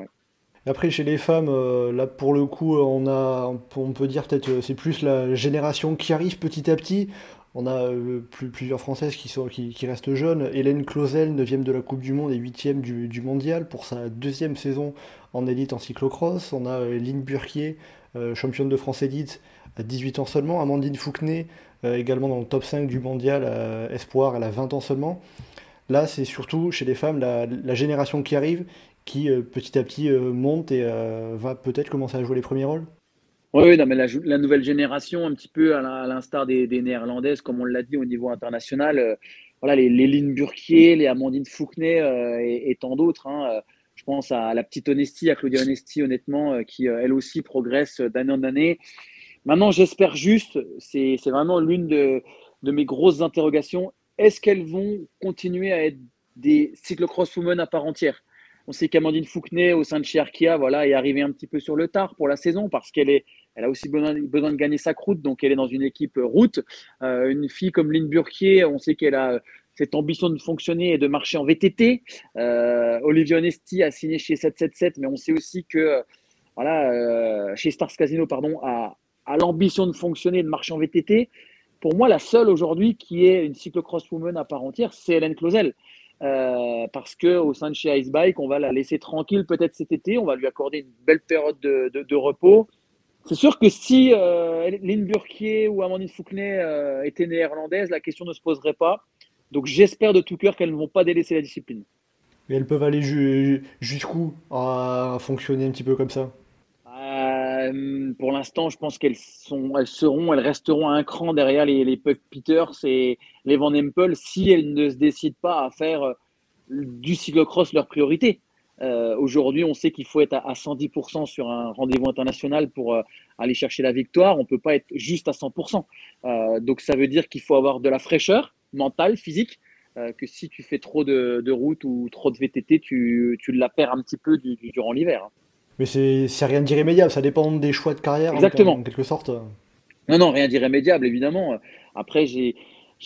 Après, chez les femmes, euh, là pour le coup, on a, on peut dire peut-être euh, c'est plus la génération qui arrive petit à petit. On a euh, plusieurs Françaises qui, sont, qui, restent jeunes. Hélène Clausel, 9 de la Coupe du Monde et 8 du, du mondial pour sa deuxième saison en élite en cyclocross. On a Lynn Burquier, championne de France élite à 18 ans seulement. Amandine Fouquenet, également dans le top 5 du mondial espoir, elle a 20 ans seulement. Là, c'est surtout chez les femmes la génération qui arrive qui euh, petit à petit euh, monte et euh, va peut-être commencer à jouer les premiers rôles oui, non, mais la, nouvelle génération, un petit peu à l'instar des, néerlandaises, comme on l'a dit au niveau international, voilà, les, les Lynn Burquier, les Amandine Fouquenet et, tant d'autres. Hein, je pense à la petite Honesty, à Claudia Honesty, honnêtement, qui elle aussi progresse d'année en année. Maintenant, j'espère juste, c'est vraiment l'une de, de, mes grosses interrogations, est-ce qu'elles vont continuer à être des cyclocross women à part entière? On sait qu'Amandine Fouquenet au sein de chez Arkea voilà, est arrivée un petit peu sur le tard pour la saison parce qu'elle est, elle a aussi besoin, de gagner sa croûte, donc elle est dans une équipe route. Euh, une fille comme Lynn Burquier, on sait qu'elle a cette ambition de fonctionner et de marcher en VTT. Euh, Olivier Onesti a signé chez 777, mais on sait aussi que voilà, euh, chez Stars Casino pardon, a, a l'ambition de fonctionner et de marcher en VTT. Pour moi, la seule aujourd'hui qui est une cyclocross woman à part entière, c'est Hélène Clausel. Euh, parce que au sein de chez Icebike, on va la laisser tranquille peut-être cet été, on va lui accorder une belle période de, repos. C'est sûr que si euh, Lynn Burkier ou Amandine Fouquenet euh, étaient néerlandaises, la question ne se poserait pas. Donc j'espère de tout cœur qu'elles ne vont pas délaisser la discipline. Mais elles peuvent aller jusqu'où à fonctionner un petit peu comme ça? Euh, pour l'instant, je pense qu'elles sont, elles seront, elles resteront un cran derrière les, les Puck Peters et les Van Empel si elles ne se décident pas à faire euh, du cyclocross leur priorité. Euh, Aujourd'hui, on sait qu'il faut être à, à 110% sur un rendez-vous international pour aller chercher la victoire. On ne peut pas être juste à 100%. Euh, donc, ça veut dire qu'il faut avoir de la fraîcheur mentale, physique, que si tu fais trop de, de, route ou trop de VTT, tu, la perds un petit peu du, du, durant l'hiver. Mais c'est rien d'irrémédiable, ça dépend des choix de carrière, Exactement. En, en, quelque sorte. Non, non, rien d'irrémédiable, évidemment. Après, j'ai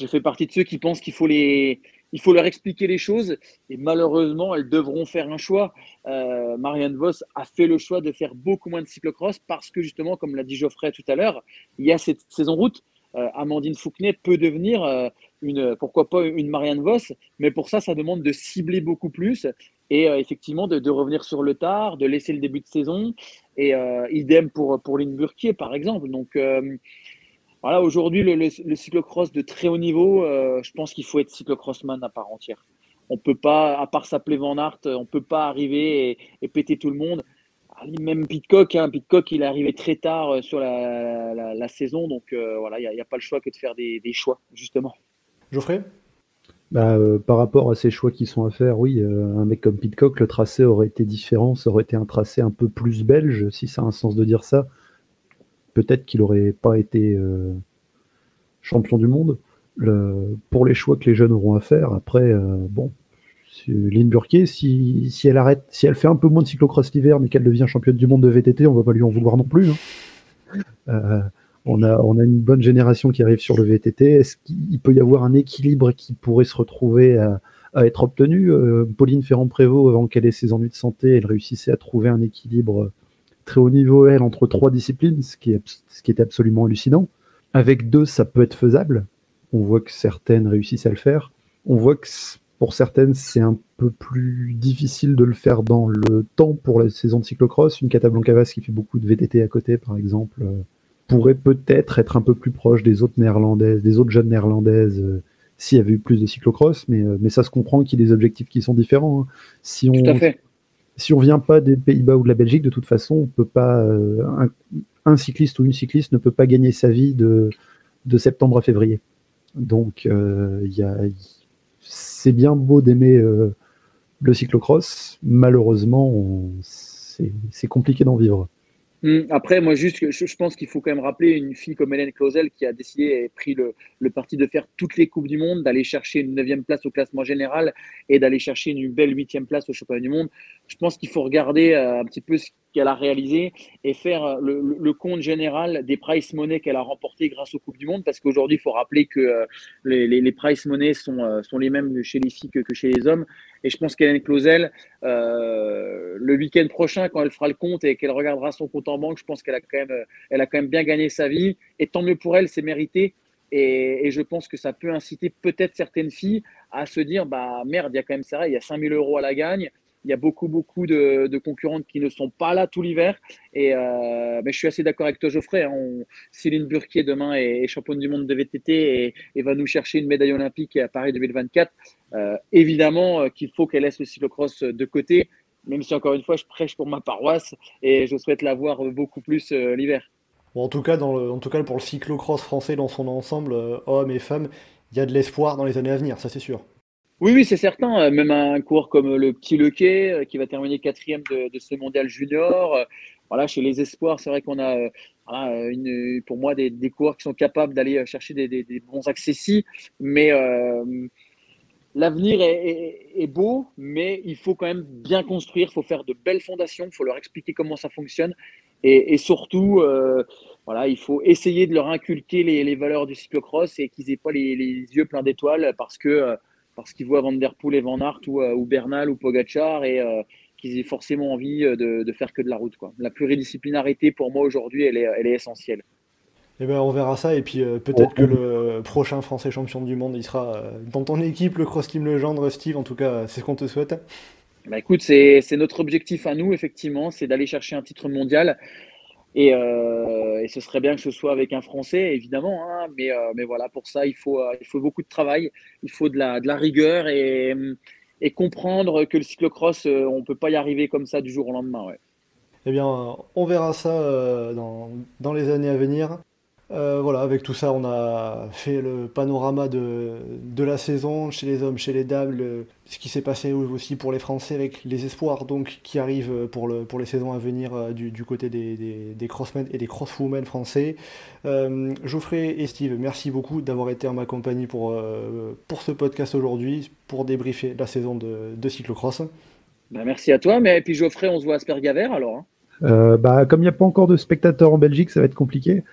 fait partie de ceux qui pensent qu'il faut les, il faut leur expliquer les choses et malheureusement, elles devront faire un choix. Euh, Marianne Voss a fait le choix de faire beaucoup moins de cyclocross parce que justement, comme l'a dit Geoffrey tout à l'heure, il y a cette saison route. Euh, Amandine Fouquenet peut devenir euh, une, pourquoi pas une Marianne Voss, mais pour ça, ça demande de cibler beaucoup plus et euh, effectivement de, revenir sur le tard, de laisser le début de saison et euh, idem pour pour Lynn Burquier par exemple. Donc euh, voilà, aujourd'hui, le, le, le, cyclocross de très haut niveau, je pense qu'il faut être cyclocrossman à part entière. On peut pas, à part s'appeler Van Aert, on peut pas arriver et, péter tout le monde. Même Pitcock, hein, il est arrivé très tard sur la, saison, donc voilà, il n'y a, a, pas le choix que de faire des, des choix, justement. Geoffrey? Bah, euh, par rapport à ces choix qui sont à faire, oui, euh, un mec comme Pitcock, le tracé aurait été différent, ça aurait été un tracé un peu plus belge, si ça a un sens de dire ça. Peut-être qu'il n'aurait pas été euh, champion du monde. Pour les choix que les jeunes auront à faire, après, bon, Lynn Burquier, si, si, elle arrête, si elle fait un peu moins de cyclocross l'hiver, mais qu'elle devient championne du monde de VTT, on va pas lui en vouloir non plus. Hein. On a, une bonne génération qui arrive sur le VTT. Est-ce qu'il peut y avoir un équilibre qui pourrait se retrouver à, être obtenu? Euh, Pauline Ferrand-Prévot, avant qu'elle ait ses ennuis de santé, elle réussissait à trouver un équilibre très haut niveau, elle, entre trois disciplines, ce qui, est, absolument hallucinant. Avec deux, ça peut être faisable. On voit que certaines réussissent à le faire. On voit que pour certaines, c'est un peu plus difficile de le faire dans le temps pour la saison de cyclocross. Une Catablancavas qui fait beaucoup de VTT à côté, par exemple, euh, pourrait peut-être être un peu plus proche des autres néerlandaises, des autres jeunes néerlandaises, euh, s'il y avait eu plus de cyclocross, mais, euh, mais ça se comprend qu'il y a des objectifs qui sont différents. Hein. Si on, Tout à fait. Si on vient pas des Pays-Bas ou de la Belgique, de toute façon, on peut pas, euh, un, un, cycliste ou une cycliste ne peut pas gagner sa vie de, de septembre à février. Donc, il c'est bien beau d'aimer le cyclocross, malheureusement, c'est compliqué d'en vivre. Hum, après, moi, juste, je, pense qu'il faut quand même rappeler une fille comme Hélène Clausel qui a décidé et pris le, le, parti de faire toutes les Coupes du Monde, d'aller chercher une neuvième place au classement général et d'aller chercher une belle huitième place au Championnat du Monde. Je pense qu'il faut regarder euh, un petit peu ce qu'elle a réalisé et faire le, le, compte général des price money qu'elle a remporté grâce aux Coupes du Monde, parce qu'aujourd'hui, il faut rappeler que euh, les, les, les, price money sont, euh, sont les mêmes chez les filles que, chez les hommes. Et je pense qu'Hélène Clausel, euh, le week-end prochain, quand elle fera le compte et qu'elle regardera son compte en banque, je pense qu'elle a quand même, elle a quand même bien gagné sa vie. Et tant mieux pour elle, c'est mérité. Et, et, je pense que ça peut inciter peut-être certaines filles à se dire, bah merde, il y a quand même ça, il y a 5000 euros à la gagne. Il y a beaucoup, beaucoup de, concurrentes qui ne sont pas là tout l'hiver. Et euh, mais je suis assez d'accord avec toi, Geoffrey. Hein. Céline Burquier, demain, est, championne du monde de VTT et, va nous chercher une médaille olympique à Paris 2024. Euh, évidemment euh, qu'il faut qu'elle laisse le cyclocross de côté, même si, encore une fois, je prêche pour ma paroisse et je souhaite la voir beaucoup plus l'hiver. En, en tout cas, pour le cyclocross français dans son ensemble, hommes et femmes, il y a de l'espoir dans les années à venir, ça c'est sûr. Oui, oui, c'est certain. Même un cours comme le petit Lequet, qui va terminer quatrième de, ce mondial junior. Voilà, chez les espoirs, c'est vrai qu'on a, pour moi, des, des coureurs qui sont capables d'aller chercher des, bons accessis. Mais euh, l'avenir est, beau, mais il faut quand même bien construire. Il faut faire de belles fondations. Il faut leur expliquer comment ça fonctionne. Et, surtout, euh, voilà, il faut essayer de leur inculquer les, valeurs du cyclocross et qu'ils n'aient pas les, yeux pleins d'étoiles parce que euh, parce qu'ils voient Van Der Poel et Van Aert ou, euh, ou Bernal ou Pogachar et euh, qu'ils aient forcément envie de, de, faire que de la route. Quoi. La pluridisciplinarité, pour moi, aujourd'hui, elle est, elle est essentielle. Eh ben, on verra ça, et puis euh, peut-être oh, que le prochain Français champion du monde, il sera euh, dans ton équipe, le Cross Team Legendre, Steve, en tout cas, c'est ce qu'on te souhaite. Bah, écoute, c'est notre objectif à nous, effectivement, c'est d'aller chercher un titre mondial. Et, euh, et, ce serait bien que ce soit avec un Français, évidemment. Hein, mais, euh, mais voilà, pour ça, il faut, il faut beaucoup de travail, il faut de la, de la rigueur et, et comprendre que le cyclocross, euh, on ne peut pas y arriver comme ça du jour au lendemain. Ouais. Eh bien, on verra ça dans, dans les années à venir. Euh, voilà, avec tout ça, on a fait le panorama de, de la saison chez les hommes, chez les dames, ce qui s'est passé aussi pour les Français avec les espoirs donc qui arrivent pour, le, pour les saisons à venir euh, du, du, côté des, des, des, crossmen et des crosswomen français. Euh, Geoffrey et Steve, merci beaucoup d'avoir été en ma compagnie pour, euh, pour ce podcast aujourd'hui, pour débriefer la saison de, de cyclocross. Ben merci à toi, mais puis Geoffrey, on se voit à Spergaver alors. Hein. bah, comme il n'y a pas encore de spectateurs en Belgique, ça va être compliqué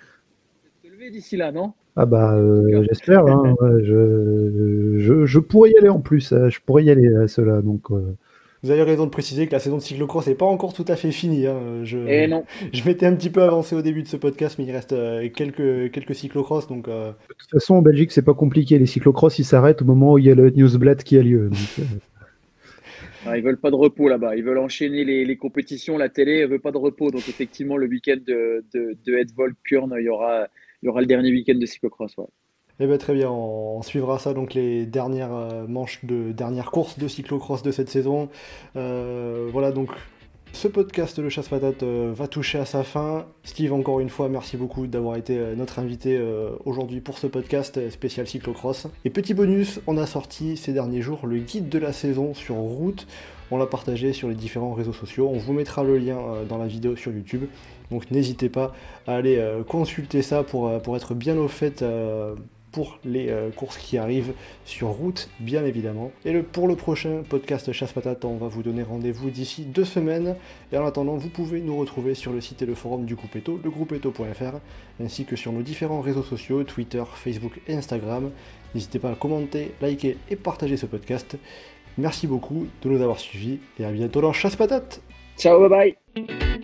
d'ici là, non? Ah bah euh, j'espère. Hein, je, je, je, pourrais y aller en plus. Euh, je pourrais y aller à cela. Donc. Euh. Vous avez raison de préciser que la saison de cyclocross n'est pas encore tout à fait finie. Hein. Je, Et eh non. je m'étais un petit peu avancé au début de ce podcast, mais il reste quelques, quelques cyclocross. Donc, De toute façon, en Belgique, c'est pas compliqué. Les cyclocross, ils s'arrêtent au moment où il y a le newsblad qui a lieu. Donc, ah, ils veulent pas de repos là-bas. Ils veulent enchaîner les, les, compétitions. La télé ne veut pas de repos. Donc, effectivement, le week-end de, de, de Edvold Kurn, il y aura il y aura le dernier week-end de cyclocross. Ouais. Eh ben, très bien, on, suivra ça, donc les dernières euh, manches de dernière course de cyclocross de cette saison. Euh, voilà, donc ce podcast Le Chasse Patate euh, va toucher à sa fin. Steve, encore une fois, merci beaucoup d'avoir été notre invité aujourd'hui pour ce podcast spécial cyclocross. Et petit bonus, on a sorti ces derniers jours le guide de la saison sur route. On l'a partagé sur les différents réseaux sociaux. On vous mettra le lien dans la vidéo sur YouTube. Donc n'hésitez pas à aller euh, consulter ça pour, euh, pour, être bien au fait euh, pour les courses qui arrivent sur route, bien évidemment. Et pour le prochain podcast Chasse Patate, on va vous donner rendez-vous d'ici deux semaines. Et en attendant, vous pouvez nous retrouver sur le site et le forum du groupe Eto, legroupeeto.fr, ainsi que sur nos différents réseaux sociaux, Twitter, Facebook et Instagram. N'hésitez pas à commenter, liker et partager ce podcast. Merci beaucoup de nous avoir suivis et à bientôt dans Chasse Patate. Ciao, bye bye.